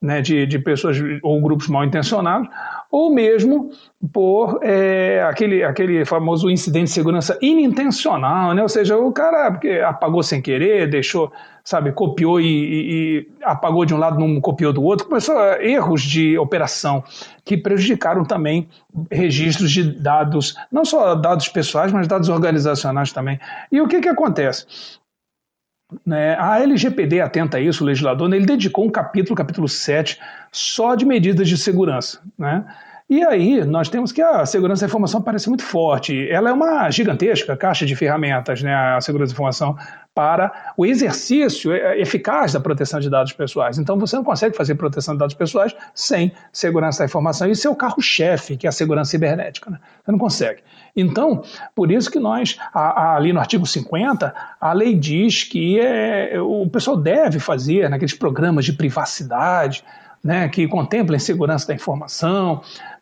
né, de, de pessoas ou grupos mal intencionados, ou mesmo por é, aquele, aquele famoso incidente de segurança inintencional, né? ou seja, o cara apagou sem querer, deixou, sabe, copiou e, e, e apagou de um lado, não copiou do outro, começou a, erros de operação que prejudicaram também registros de dados, não só dados pessoais, mas dados organizacionais também. E o que, que acontece? Né, a LGPD atenta a isso, o legislador, né, ele dedicou um capítulo, capítulo 7, só de medidas de segurança. Né? E aí nós temos que a segurança da informação parece muito forte. Ela é uma gigantesca caixa de ferramentas, né, a segurança da informação, para o exercício eficaz da proteção de dados pessoais. Então você não consegue fazer proteção de dados pessoais sem segurança da informação. Isso é o carro-chefe, que é a segurança cibernética. Né? Você não consegue. Então, por isso que nós, ali no artigo 50, a lei diz que é, o pessoal deve fazer naqueles programas de privacidade, né, que contemplem segurança da informação,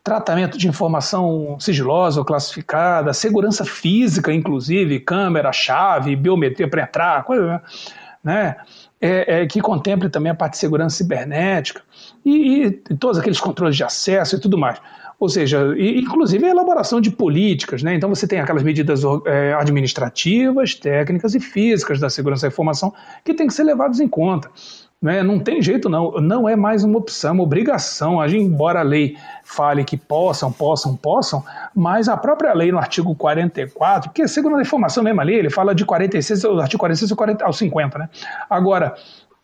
tratamento de informação sigilosa ou classificada, segurança física, inclusive, câmera, chave, biometria para entrar, coisa, né? É, é, que contemple também a parte de segurança cibernética e, e, todos aqueles controles de acesso e tudo mais. Ou seja, e, inclusive a elaboração de políticas, né? Então você tem aquelas medidas é, administrativas, técnicas e físicas da segurança da informação que têm que ser levadas em conta. Né? Não tem jeito, não. Não é mais uma opção, uma obrigação. Embora a lei fale que possam, possam, possam, mas a própria lei no artigo 44, que segundo a informação mesmo ali, ele fala de 46, o artigo 46 ao, 40, ao 50, né? Agora,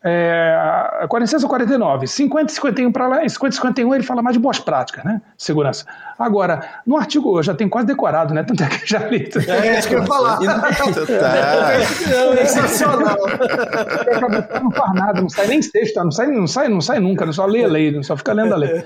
é, 46 ou 49, 50 e 51 para lá, 50 e 51 ele fala mais de boas práticas, né? Segurança. Agora, no artigo, eu já tenho quase decorado, né? Tanto é que já li. É isso que eu ia falar. tá. Sensacional. Não faz nada, não sai nem sexta, não sai, não sai, não sai nunca, só lê a lei, só fica lendo a lei.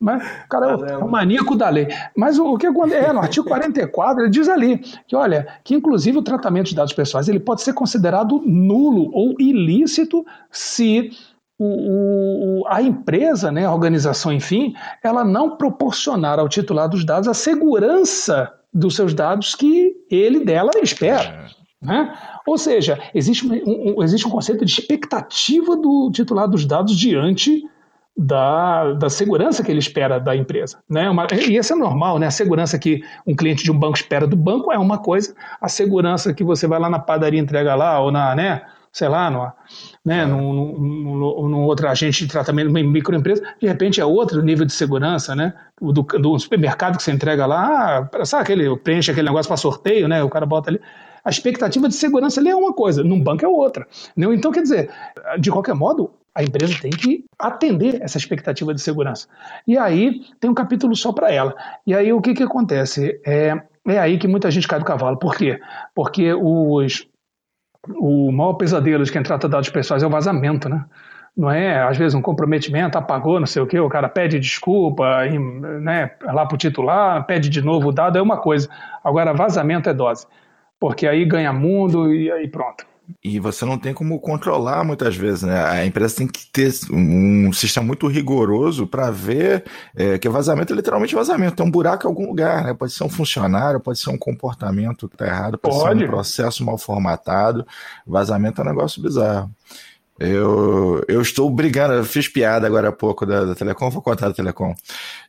Mas o cara é o maníaco da lei. Mas o, o que é, no artigo 44, ele diz ali que, olha, que inclusive o tratamento de dados pessoais ele pode ser considerado nulo ou ilícito se o, o, a empresa, né, a organização, enfim, ela não proporcionar ao titular dos dados a segurança dos seus dados que ele dela espera. É. Né? Ou seja, existe um, um, existe um conceito de expectativa do titular dos dados diante da, da segurança que ele espera da empresa. Né? Uma, e isso é normal, né? A segurança que um cliente de um banco espera do banco é uma coisa, a segurança que você vai lá na padaria e entrega lá, ou na, né, sei lá, no, né, é. num, num, num, outro agente de tratamento, numa microempresa, de repente é outro nível de segurança, né? Do, do supermercado que você entrega lá, sabe aquele, preenche aquele negócio para sorteio, né? O cara bota ali. A expectativa de segurança ali é uma coisa, num banco é outra. Né? Então, quer dizer, de qualquer modo, a empresa tem que atender essa expectativa de segurança. E aí tem um capítulo só para ela. E aí o que, que acontece? É, é aí que muita gente cai do cavalo. Por quê? Porque os, o maior pesadelo de quem trata dados pessoais é o vazamento, né? Não é, às vezes, um comprometimento, apagou, não sei o quê, o cara pede desculpa, né, lá para o titular, pede de novo o dado, é uma coisa. Agora, vazamento é dose. Porque aí ganha mundo e aí pronto. E você não tem como controlar muitas vezes, né? A empresa tem que ter um sistema muito rigoroso para ver é, que vazamento é literalmente vazamento. Tem um buraco em algum lugar, né? Pode ser um funcionário, pode ser um comportamento que está errado, pode, pode, ser um processo mal formatado. Vazamento é um negócio bizarro. Eu, eu estou brigando, eu fiz piada agora há pouco da, da Telecom, vou contar da Telecom.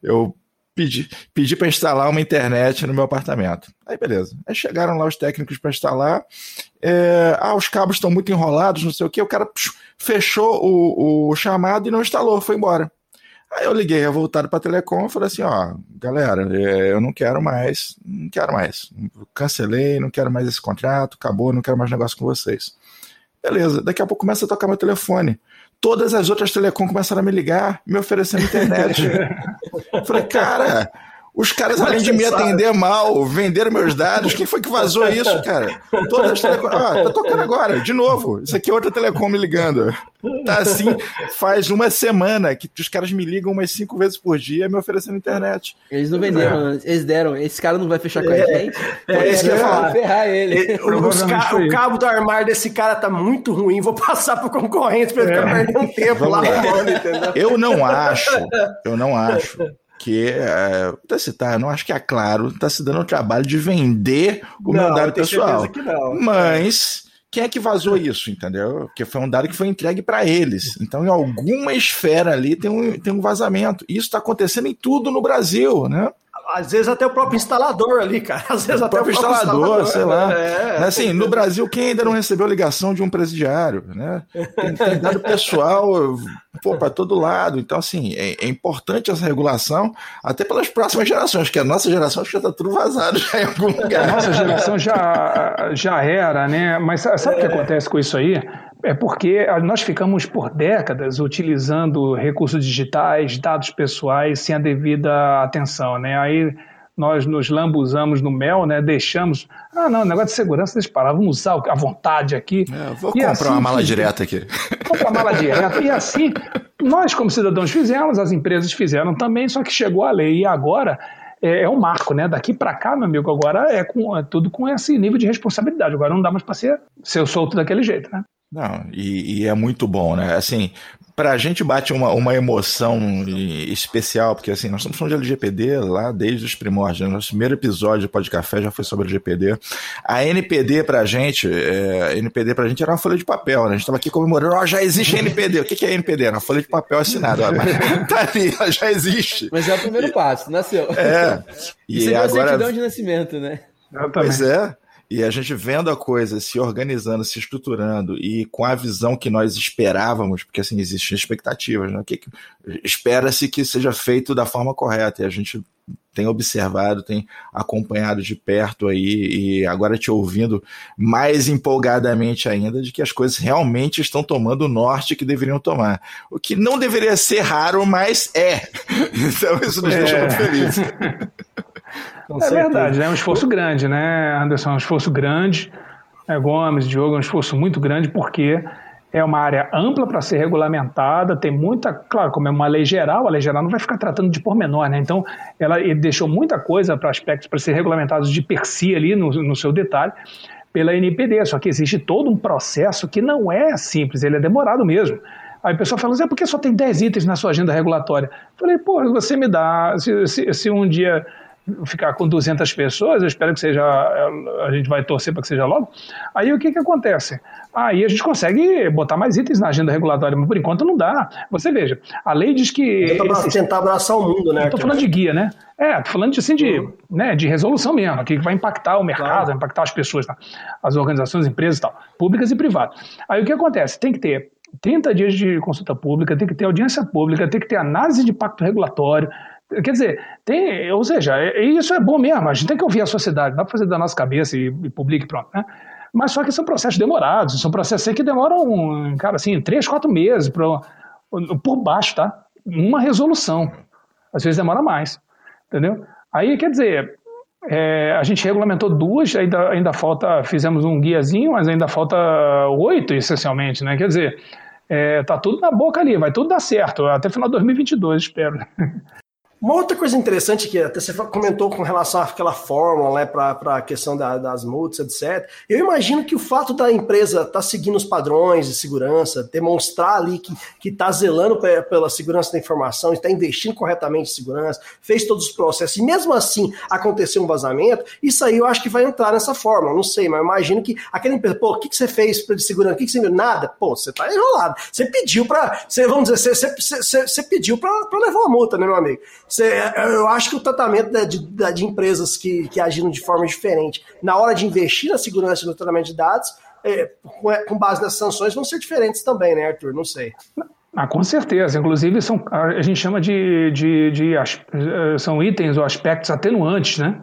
Eu pedi, pedi para instalar uma internet no meu apartamento. Aí beleza. Aí chegaram lá os técnicos para instalar. É, ah, os cabos estão muito enrolados, não sei o que. O cara psh, fechou o, o chamado e não instalou, foi embora. Aí eu liguei revoltado para a Telecom e falei assim: ó, galera, é, eu não quero mais, não quero mais. Cancelei, não quero mais esse contrato, acabou, não quero mais negócio com vocês. Beleza, daqui a pouco começa a tocar meu telefone todas as outras telecom começaram a me ligar, me oferecendo internet. Falei, cara, os caras, além de me atender mal, venderam meus dados. Quem foi que vazou isso, cara? Todas as telecom. Ah, tá tocando agora, de novo. Isso aqui é outra telecom me ligando. Tá assim, faz uma semana que os caras me ligam umas cinco vezes por dia me oferecendo internet. Eles não venderam, é. eles deram. Esse cara não vai fechar com a é. gente. É, isso que eu ia falar. Ferrar ele. ele ca o cabo do armário desse cara tá muito ruim. Vou passar pro concorrente pra ele é. ficar perdendo tempo lá. Eu não acho, eu não acho que, é, até citar, não acho que a Claro está se dando o trabalho de vender o não, meu dado pessoal. Mas quem é que vazou isso, entendeu? Porque foi um dado que foi entregue para eles. Então, em alguma esfera ali tem um, tem um vazamento. Isso está acontecendo em tudo no Brasil, né? Às vezes até o próprio instalador ali, cara. Às vezes o até próprio o próprio instalador, instalador sei lá. É, assim, no Brasil, quem ainda não recebeu ligação de um presidiário, né? Tem, tem dado pessoal pô, para todo lado. Então, assim, é, é, importante essa regulação, até pelas próximas gerações, que a nossa geração acho que já está tudo vazado já em algum lugar. A nossa geração já, já era, né? Mas sabe o que acontece com isso aí? É porque nós ficamos por décadas utilizando recursos digitais, dados pessoais sem a devida atenção, né? Aí nós nos lambuzamos no mel, né? Deixamos. Ah, não, negócio de segurança, deixa parar, vamos usar à vontade aqui. É, vou e comprar assim, uma mala direta aqui. Comprar uma mala direta. E assim, nós, como cidadãos, fizemos, as empresas fizeram também, só que chegou a lei. E agora é, é um marco, né? Daqui para cá, meu amigo, agora é, com, é tudo com esse nível de responsabilidade. Agora não dá mais para ser, ser solto daquele jeito, né? Não, e, e, é muito bom, né? Assim, pra gente bate uma, uma emoção especial, porque assim, nós estamos falando de LGPD lá desde os primórdios. Né? Nosso primeiro episódio do Pode Café já foi sobre LGPD. A NPD pra gente, é, NPD pra gente era uma folha de papel, né? A gente tava aqui comemorando, ó, oh, já existe NPD. O que, que é NPD? Era uma folha de papel assinada. Ó, tá ali, ela já existe. Mas é o primeiro passo, nasceu. É. E Isso é agora... certidão de nascimento, né? Pois é. E a gente vendo a coisa se organizando, se estruturando e com a visão que nós esperávamos, porque assim existem expectativas, né? que, que espera-se que seja feito da forma correta e a gente tem observado, tem acompanhado de perto aí e agora te ouvindo mais empolgadamente ainda de que as coisas realmente estão tomando o norte que deveriam tomar. O que não deveria ser raro, mas é. Então isso nos é. deixa muito felizes. Com é certeza. verdade, né? é um esforço grande, né, Anderson? É um esforço grande. É, Gomes, Diogo, é um esforço muito grande porque é uma área ampla para ser regulamentada, tem muita, claro, como é uma lei geral, a lei geral não vai ficar tratando de pormenor, né? Então, ela deixou muita coisa para aspectos para ser regulamentados de per si ali no, no seu detalhe pela NPD, só que existe todo um processo que não é simples, ele é demorado mesmo. Aí o pessoal fala assim, é porque só tem 10 itens na sua agenda regulatória? Eu falei, pô, você me dá, se, se, se um dia ficar com 200 pessoas, eu espero que seja, a gente vai torcer para que seja logo. Aí o que, que acontece? Aí a gente consegue botar mais itens na agenda regulatória, mas por enquanto não dá. Você veja, a lei diz que. Tenta esses... tentar abraçar o mundo, né? Estou falando de guia, né? É, tô falando de, assim, de, uhum. né, de resolução mesmo, que vai impactar o mercado, claro. vai impactar as pessoas, tá? as organizações, empresas e tal, públicas e privadas. Aí o que acontece? Tem que ter 30 dias de consulta pública, tem que ter audiência pública, tem que ter análise de impacto regulatório. Quer dizer, tem, ou seja, é, isso é bom mesmo, a gente tem que ouvir a sociedade, dá para fazer da nossa cabeça e, e publique pronto, né? Mas só que são processos demorados, são processos que demoram, cara, assim, três, quatro meses pra, por baixo, tá? Uma resolução. Às vezes demora mais, entendeu? Aí, quer dizer, é, a gente regulamentou duas, ainda, ainda falta, fizemos um guiazinho, mas ainda falta oito, essencialmente, né? Quer dizer, é, tá tudo na boca ali, vai tudo dar certo, até final de 2022, espero. Uma outra coisa interessante que até você comentou com relação àquela fórmula né, para a questão da, das multas, etc. Eu imagino que o fato da empresa estar tá seguindo os padrões de segurança, demonstrar ali que está zelando pela segurança da informação, está investindo corretamente em segurança, fez todos os processos, e mesmo assim acontecer um vazamento, isso aí eu acho que vai entrar nessa fórmula, não sei, mas imagino que aquela empresa, pô, o que, que você fez de segurança? O que, que você? Nada? Pô, você está enrolado. Você pediu para, vamos dizer, você, você, você, você pediu para levar uma multa, né, meu amigo? Eu acho que o tratamento de, de, de, empresas que, que agiram de forma diferente na hora de investir na segurança e no tratamento de dados, é, com, com, base nas sanções, vão ser diferentes também, né, Arthur? Não sei. Ah, com certeza. Inclusive, são, a gente chama de, de, de eh, são itens ou aspectos atenuantes, né?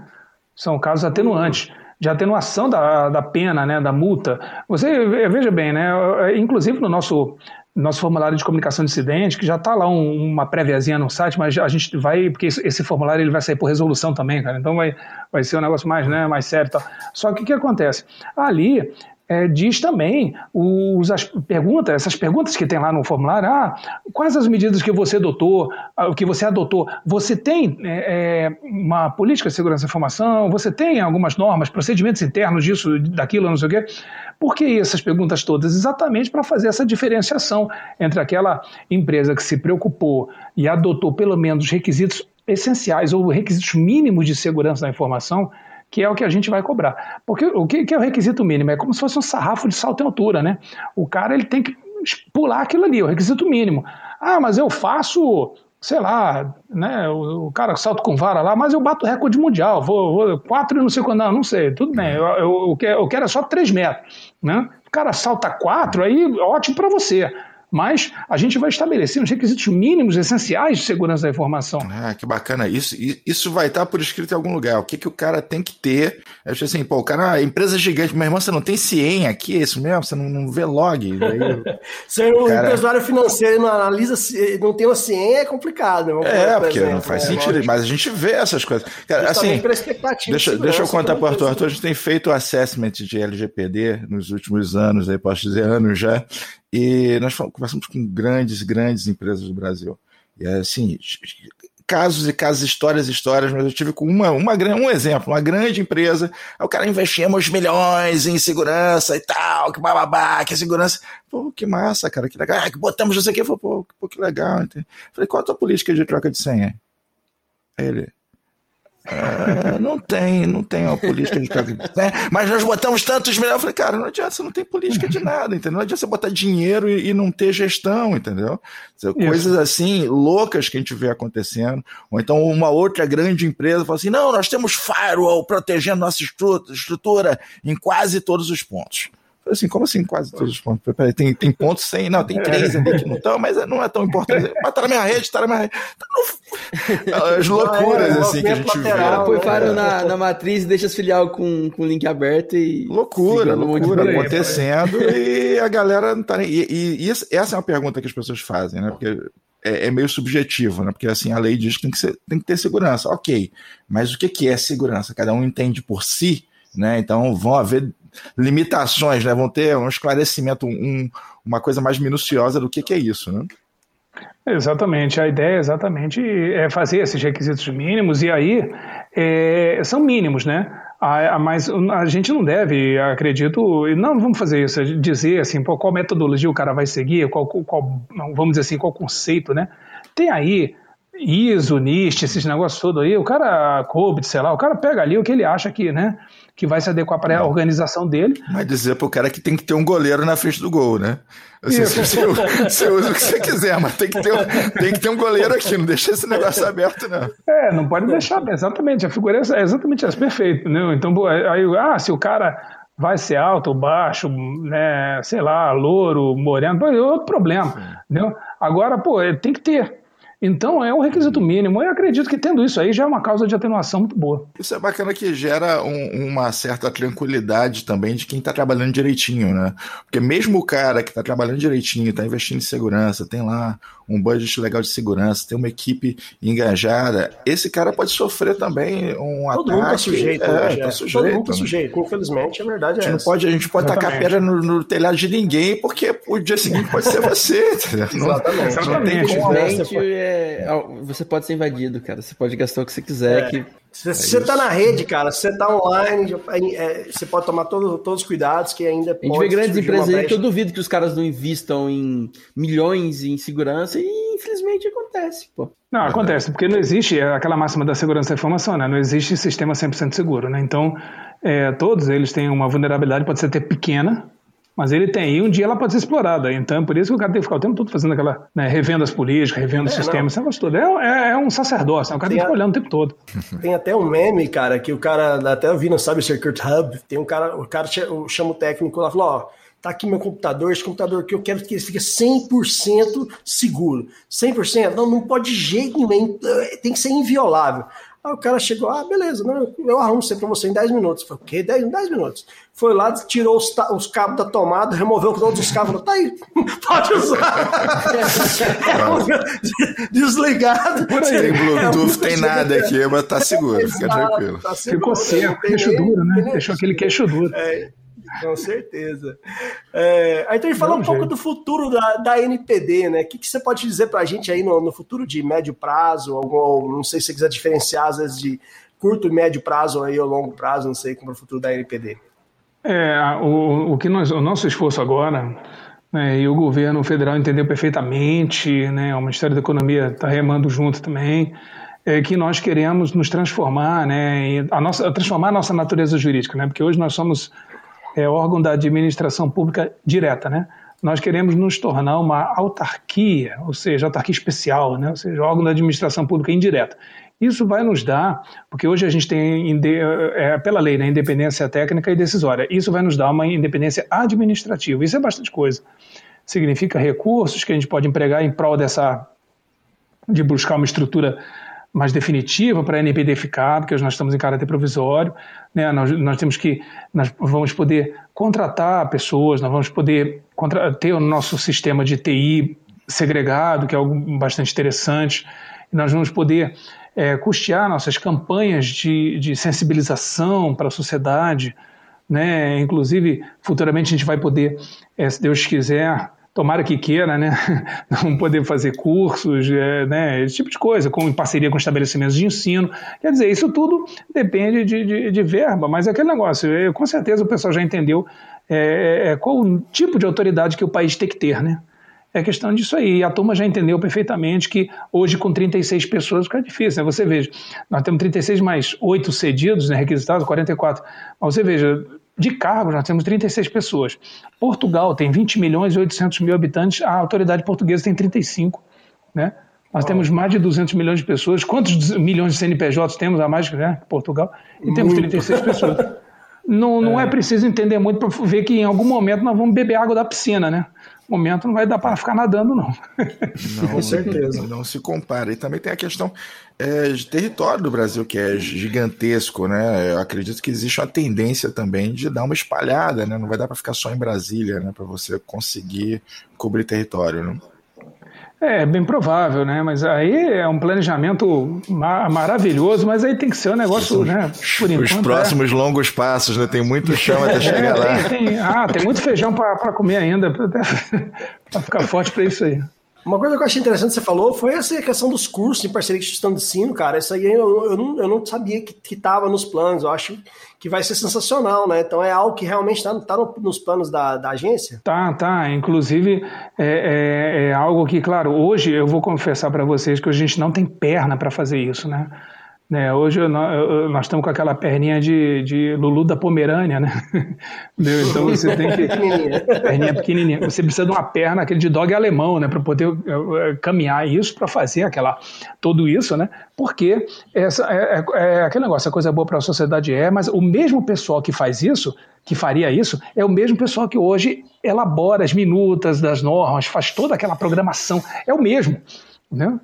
São casos atenuantes de atenuação da, da pena, né, da multa. Você veja bem, né? Inclusive no nosso nosso formulário de comunicação de incidente, que já está lá um, uma préviazinha no site, mas a gente vai, porque esse formulário ele vai sair por resolução também, cara, então vai, vai ser um negócio mais, né, mais sério e tal. Só que o que acontece? Ali é, diz também, os, as, pergunta, essas perguntas que tem lá no formulário, ah, quais as medidas que você adotou, ah, que você adotou, você tem é, é, uma política de segurança da informação, você tem algumas normas, procedimentos internos disso, daquilo, não sei o quê, por que essas perguntas todas? Exatamente para fazer essa diferenciação entre aquela empresa que se preocupou e adotou pelo menos requisitos essenciais ou requisitos mínimos de segurança da informação, que é o que a gente vai cobrar. Porque o que, é o requisito mínimo? É como se fosse um sarrafo de salto em altura, né? O cara ele tem que pular aquilo ali, o requisito mínimo. Ah, mas eu faço, sei lá, né? O, o cara salta com vara lá, mas eu bato recorde mundial, vou, vou quatro e não sei quando, não, não sei, tudo bem, eu, eu, eu quero é só três metros, né? O cara salta quatro, aí ótimo para você mas a gente vai estabelecer os requisitos mínimos essenciais de segurança da informação. Ah, que bacana. Isso, isso vai estar por escrito em algum lugar. O que, que o cara tem que ter? Eu acho assim, pô, o cara, a empresa gigante, meu irmão, você não tem CIEM aqui, é isso mesmo? Você não, não vê log. Aí, Ser um cara... empresário financeiro não analisa, não tem uma CIEM é complicado. Né? É, porque exemplo, não faz né? sentido, mas a gente vê essas coisas. Cara, assim, deixa, deixa eu contar para o Arthur. Arthur, a gente tem feito o assessment de LGPD nos últimos anos, aí posso dizer anos já, e nós conversamos com grandes, grandes empresas do Brasil. E assim, casos e casos, histórias e histórias, mas eu tive com uma, uma, um exemplo, uma grande empresa, o cara investimos milhões em segurança e tal, que bababá, que segurança. Pô, que massa, cara, que legal. Ah, botamos isso aqui, pô, pô, que legal. Falei, qual a tua política de troca de senha? Aí ele, é, não tem, não tem uma política de né? Mas nós botamos tantos milhões. Eu falei, cara, não adianta, você não tem política de nada, entendeu? Não adianta você botar dinheiro e, e não ter gestão, entendeu? Coisas assim, loucas que a gente vê acontecendo. Ou então uma outra grande empresa fala assim: não, nós temos firewall protegendo nossa estrutura em quase todos os pontos. Falei assim, como assim quase todos os pontos? Peraí, tem, tem pontos sem, não, tem três ali que não estão, mas não é tão importante. Mas tá na minha rede, tá na minha rede. Tá As loucuras, é, assim, que a gente lateral, vê. Põe faro na, na matriz, deixa as filial com, com o link aberto e. Loucura, loucura acontecendo e a galera não tá nem. E, e, e, essa é uma pergunta que as pessoas fazem, né? Porque é, é, meio subjetivo, né? Porque assim, a lei diz que tem que, ser, tem que ter segurança. Ok, mas o que, que é segurança? Cada um entende por si, né? Então vão haver limitações, né? Vão ter um esclarecimento, um, uma coisa mais minuciosa do que, que é isso, né? Exatamente, a ideia exatamente é fazer esses requisitos mínimos e aí é, são mínimos, né? Mas a gente não deve, acredito, e não vamos fazer isso, dizer assim, qual metodologia o cara vai seguir, qual, qual, vamos dizer assim, qual conceito, né? Tem aí ISO, NIST, esses negócios todos aí, o cara, COBIT, sei lá, o cara pega ali o que ele acha que, né, que vai se adequar para a organização dele. Vai dizer pro cara que tem que ter um goleiro na frente do gol, né? Você, você, você, usa o que você quiser, mas tem que, ter um, tem que ter um goleiro aqui, não deixa esse negócio aberto, não. É, não pode deixar, exatamente, a figura é exatamente essa, perfeito, né? Então, aí, ah, se o cara vai ser alto, baixo, né, sei lá, louro, moreno, é outro problema, entendeu? Agora, pô, tem que ter, então é um requisito mínimo. Eu acredito que tendo isso aí já é uma causa de atenuação muito boa. Isso é bacana que gera um, uma certa tranquilidade também de quem está trabalhando direitinho, né? Porque mesmo o cara que está trabalhando direitinho, está investindo em segurança, tem lá um budget legal de segurança, tem uma equipe engajada, esse cara pode sofrer também um Todo ataque. Mundo tá sujeito, é, tá sujeito, Todo mundo tá sujeito. Infelizmente, a verdade é a gente essa. Não pode, a gente pode tacar pedra no, no, telhado de ninguém, porque o dia seguinte pode ser você. Exatamente. Não, não tem como. É, você pode ser invadido, cara. Você pode gastar o que você quiser. É. Que se você está na rede, cara, se você está online, é, você pode tomar todo, todos os cuidados que ainda A gente vê grandes empresas aí que eu duvido que os caras não invistam em milhões em segurança e infelizmente acontece, pô. Não, acontece, porque não existe aquela máxima da segurança da informação, né? Não existe sistema 100% seguro, né? Então, é, todos eles têm uma vulnerabilidade, pode ser até pequena, mas ele tem, e um dia ela pode ser explorada. Então, por isso que o cara tem que ficar o tempo todo fazendo aquela, né, revendo as políticas, revendo é, o sistema, esse negócio todo. É, é, um sacerdócio, né? o cara tem, tem que ficar olhando o tempo todo. Tem até um meme, cara, que o cara, até eu vi no Cyber Circuit Hub, tem um cara, o cara chama o técnico lá e fala, ó, tá aqui meu computador, esse computador aqui eu quero que ele fique 100% seguro. 100%? Não, não pode de jeito nenhum, tem que ser inviolável. Aí o cara chegou, ah, beleza, não, eu arrumo isso pra você em 10 minutos. Falei, o quê? 10, 10 minutos. Foi lá, tirou os, os, cabos da tomada, removeu todos os cabos. Tá aí, pode usar. Desligado. Tem Bluetooth, tem nada aqui, mas tá seguro, fica tranquilo. Tá seguro. Ficou seco, queixo duro, né? Deixou aquele queixo duro. É. Com certeza. É, então a gente fala um pouco do futuro da, da NPD, né? O que, que você pode dizer para a gente aí no, no, futuro de médio prazo? Algum, não sei se você quiser diferenciar às vezes de curto e médio prazo aí ou longo prazo, não sei como é o futuro da NPD. É, o, o que nós, o nosso esforço agora, né, e o governo federal entendeu perfeitamente, né, o Ministério da Economia está remando junto também, é que nós queremos nos transformar, né, a nossa, transformar a nossa natureza jurídica, né, porque hoje nós somos é, órgão da administração pública direta, né? Nós queremos nos tornar uma autarquia, ou seja, autarquia especial, né? ou seja, órgão da administração pública indireta. Isso vai nos dar, porque hoje a gente tem, é, pela lei, né, independência técnica e decisória, isso vai nos dar uma independência administrativa. Isso é bastante coisa. Significa recursos que a gente pode empregar em prol dessa, de buscar uma estrutura mais definitiva para a NPD ficar, porque nós estamos em caráter provisório, né? nós, nós temos que, nós vamos poder contratar pessoas, nós vamos poder ter o nosso sistema de TI segregado, que é algo bastante interessante, nós vamos poder é, custear nossas campanhas de, de sensibilização para a sociedade, né? inclusive futuramente a gente vai poder, é, se Deus quiser, tomara que queira, né, não poder fazer cursos, é, né, esse tipo de coisa, com, em parceria com estabelecimentos de ensino. Quer dizer, isso tudo depende de, de, de verba, mas é aquele negócio, eu, com certeza o pessoal já entendeu é, é, qual o tipo de autoridade que o país tem que ter, né? É questão disso aí. E a turma já entendeu perfeitamente que hoje, com 36 pessoas, fica difícil. Né? Você veja, nós temos 36 mais 8 cedidos, né, requisitados, 44. Mas você veja, de cargos, nós temos 36 pessoas. Portugal tem 20 milhões e 800 mil habitantes, a autoridade portuguesa tem 35. Né? Nós temos mais de 200 milhões de pessoas. Quantos milhões de CNPJs temos a mais né, que Portugal? E muito. temos 36 pessoas. Não, não é. é preciso entender muito para ver que em algum momento nós vamos beber água da piscina, né? Momento não vai dar para ficar nadando, não. não Com certeza. Não, se compara. E também tem a questão é, de território do Brasil, que é gigantesco, né? Eu acredito que existe uma tendência também de dar uma espalhada, né? Não vai dar para ficar só em Brasília, né? Para você conseguir cobrir território, né? É, bem provável, né? Mas aí é um planejamento ma maravilhoso, mas aí tem que ser um negócio, né? Por enquanto, Os próximos é. longos passos, né? Tem muito chão até é, chegar lá. Tem, tem, ah, tem muito feijão para comer ainda, para ficar forte para isso aí. Uma coisa que eu achei interessante que você falou foi essa questão dos cursos em parceria com instituição de ensino, cara. Isso aí eu, eu, não, eu não sabia que estava nos planos. Eu acho que vai ser sensacional, né? Então é algo que realmente está tá nos planos da, da agência? Tá, tá. Inclusive, é, é, é algo que, claro, hoje eu vou confessar para vocês que a gente não tem perna para fazer isso, né? Né, hoje nós estamos com aquela perninha de, de Lulu da Pomerânia, né? Então você tem que. perninha pequenininha. Você precisa de uma perna, aquele de dog alemão, né? Para poder uh, caminhar isso, para fazer aquela, tudo isso, né? Porque essa, é, é, é aquele negócio, a coisa boa para a sociedade é, mas o mesmo pessoal que faz isso, que faria isso, é o mesmo pessoal que hoje elabora as minutas das normas, faz toda aquela programação. É o mesmo, né?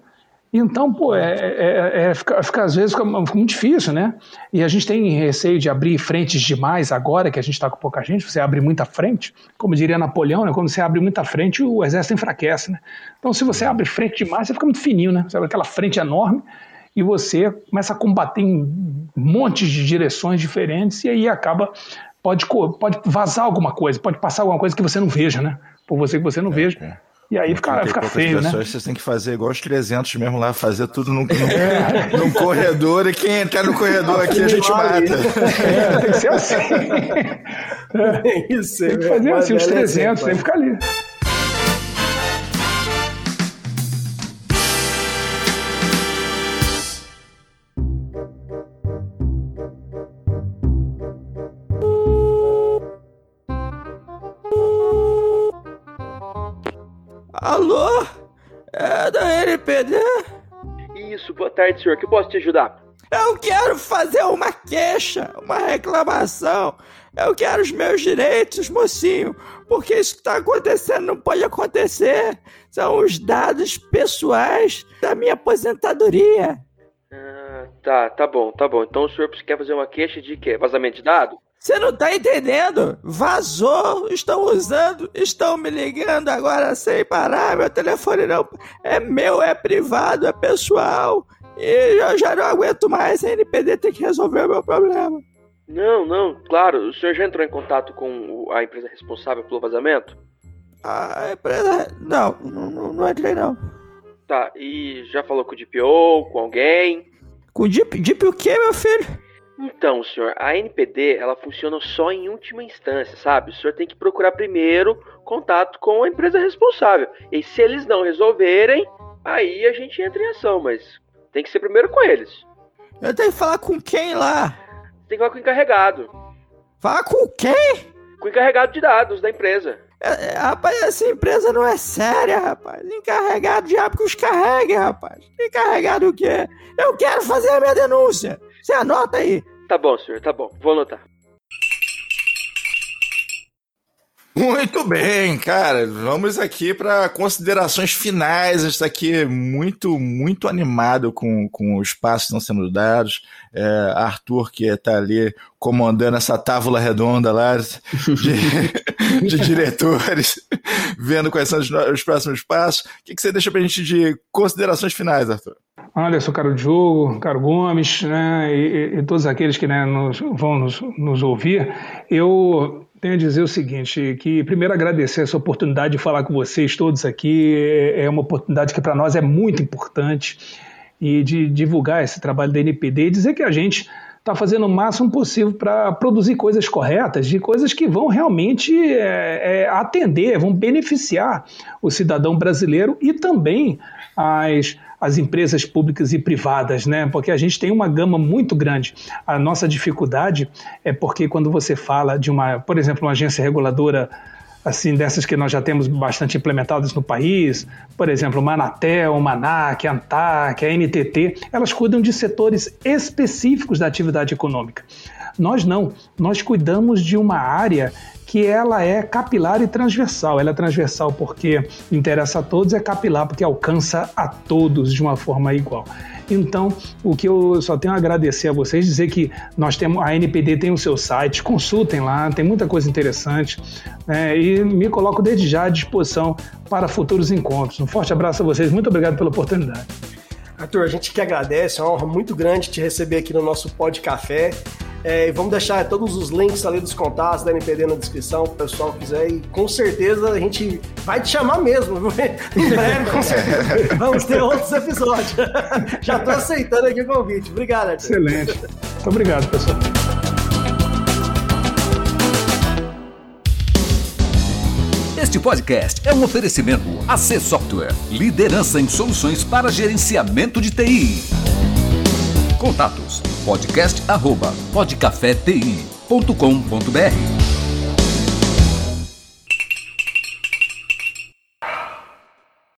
Então, pô, é, é, é fica, fica, às vezes fica, muito difícil, né? E a gente tem receio de abrir frentes demais agora, que a gente está com pouca gente, você abre muita frente, como diria Napoleão, né? quando você abre muita frente, o exército enfraquece, né? Então, se você abre frente demais, você fica muito fininho, né? Você abre aquela frente enorme e você começa a combater em montes de direções diferentes e aí acaba, pode, pode vazar alguma coisa, pode passar alguma coisa que você não veja, né? Por você que você não é, veja. É. E aí fica, fica feio, né? Vocês têm que fazer igual os 300 mesmo lá, fazer tudo num, num, é. num corredor e quem entrar no corredor aqui a gente mata. É, tem que ser assim. É isso, tem que fazer assim, os 300, tem que ficar ali. NPD? Isso, boa tarde, senhor. Que posso te ajudar? Eu quero fazer uma queixa, uma reclamação. Eu quero os meus direitos, mocinho, porque isso que está acontecendo não pode acontecer. São os dados pessoais da minha aposentadoria. Ah, tá, tá bom, tá bom. Então o senhor quer fazer uma queixa de quê? Vazamento de dados? Você não tá entendendo? Vazou, estão usando, estão me ligando agora sem parar. Meu telefone não é meu, é privado, é pessoal. E eu já não aguento mais. A NPD tem que resolver o meu problema. Não, não, claro. O senhor já entrou em contato com a empresa responsável pelo vazamento? A empresa. Não, não, não entrei não. Tá, e já falou com o DPO, com alguém? Com o DP, DP o quê, meu filho? Então, senhor, a NPD ela funciona só em última instância, sabe? O senhor tem que procurar primeiro contato com a empresa responsável. E se eles não resolverem, aí a gente entra em ação, mas tem que ser primeiro com eles. Eu tenho que falar com quem lá? Tem que falar com o encarregado. Falar com quem? Com o encarregado de dados da empresa. É, é, rapaz, essa empresa não é séria, rapaz. Encarregado, diabo que os carregue, rapaz. Encarregado o quê? Eu quero fazer a minha denúncia. Você anota aí. Tá bom, senhor, tá bom. Vou anotar. Muito bem, cara. Vamos aqui para considerações finais. A gente está aqui muito, muito animado com, com os passos que estão sendo dados. É, Arthur, que está ali comandando essa tábula redonda lá de, de diretores, vendo quais são os, os próximos passos. O que, que você deixa para a gente de considerações finais, Arthur? Anderson, caro Diogo, caro Gomes, né, e, e todos aqueles que né, nos, vão nos, nos ouvir, eu tenho a dizer o seguinte, que primeiro agradecer essa oportunidade de falar com vocês todos aqui, é, é uma oportunidade que para nós é muito importante, e de divulgar esse trabalho da NPD e dizer que a gente está fazendo o máximo possível para produzir coisas corretas, de coisas que vão realmente é, é, atender, vão beneficiar o cidadão brasileiro e também as as empresas públicas e privadas, né? Porque a gente tem uma gama muito grande. A nossa dificuldade é porque quando você fala de uma, por exemplo, uma agência reguladora assim dessas que nós já temos bastante implementadas no país, por exemplo, Manatel, Manac, Antac, a NTT, elas cuidam de setores específicos da atividade econômica. Nós não, nós cuidamos de uma área que ela é capilar e transversal. Ela é transversal porque interessa a todos, é capilar porque alcança a todos de uma forma igual. Então, o que eu só tenho a agradecer a vocês, dizer que nós temos, a NPD tem o seu site, consultem lá, tem muita coisa interessante, né, e me coloco desde já à disposição para futuros encontros. Um forte abraço a vocês, muito obrigado pela oportunidade. Arthur, a gente que agradece, é uma honra muito grande te receber aqui no nosso Pod Café. É, vamos deixar todos os links ali dos contatos da NPD na descrição, para o pessoal quiser. E com certeza a gente vai te chamar mesmo, em breve, com certeza. Vamos ter outros episódios. Já estou aceitando aqui o convite. Obrigado, Arthur. Excelente. Muito obrigado, pessoal. Este podcast é um oferecimento AC Software, liderança em soluções para gerenciamento de TI. Contatos. Podcast@podcafeti.com.br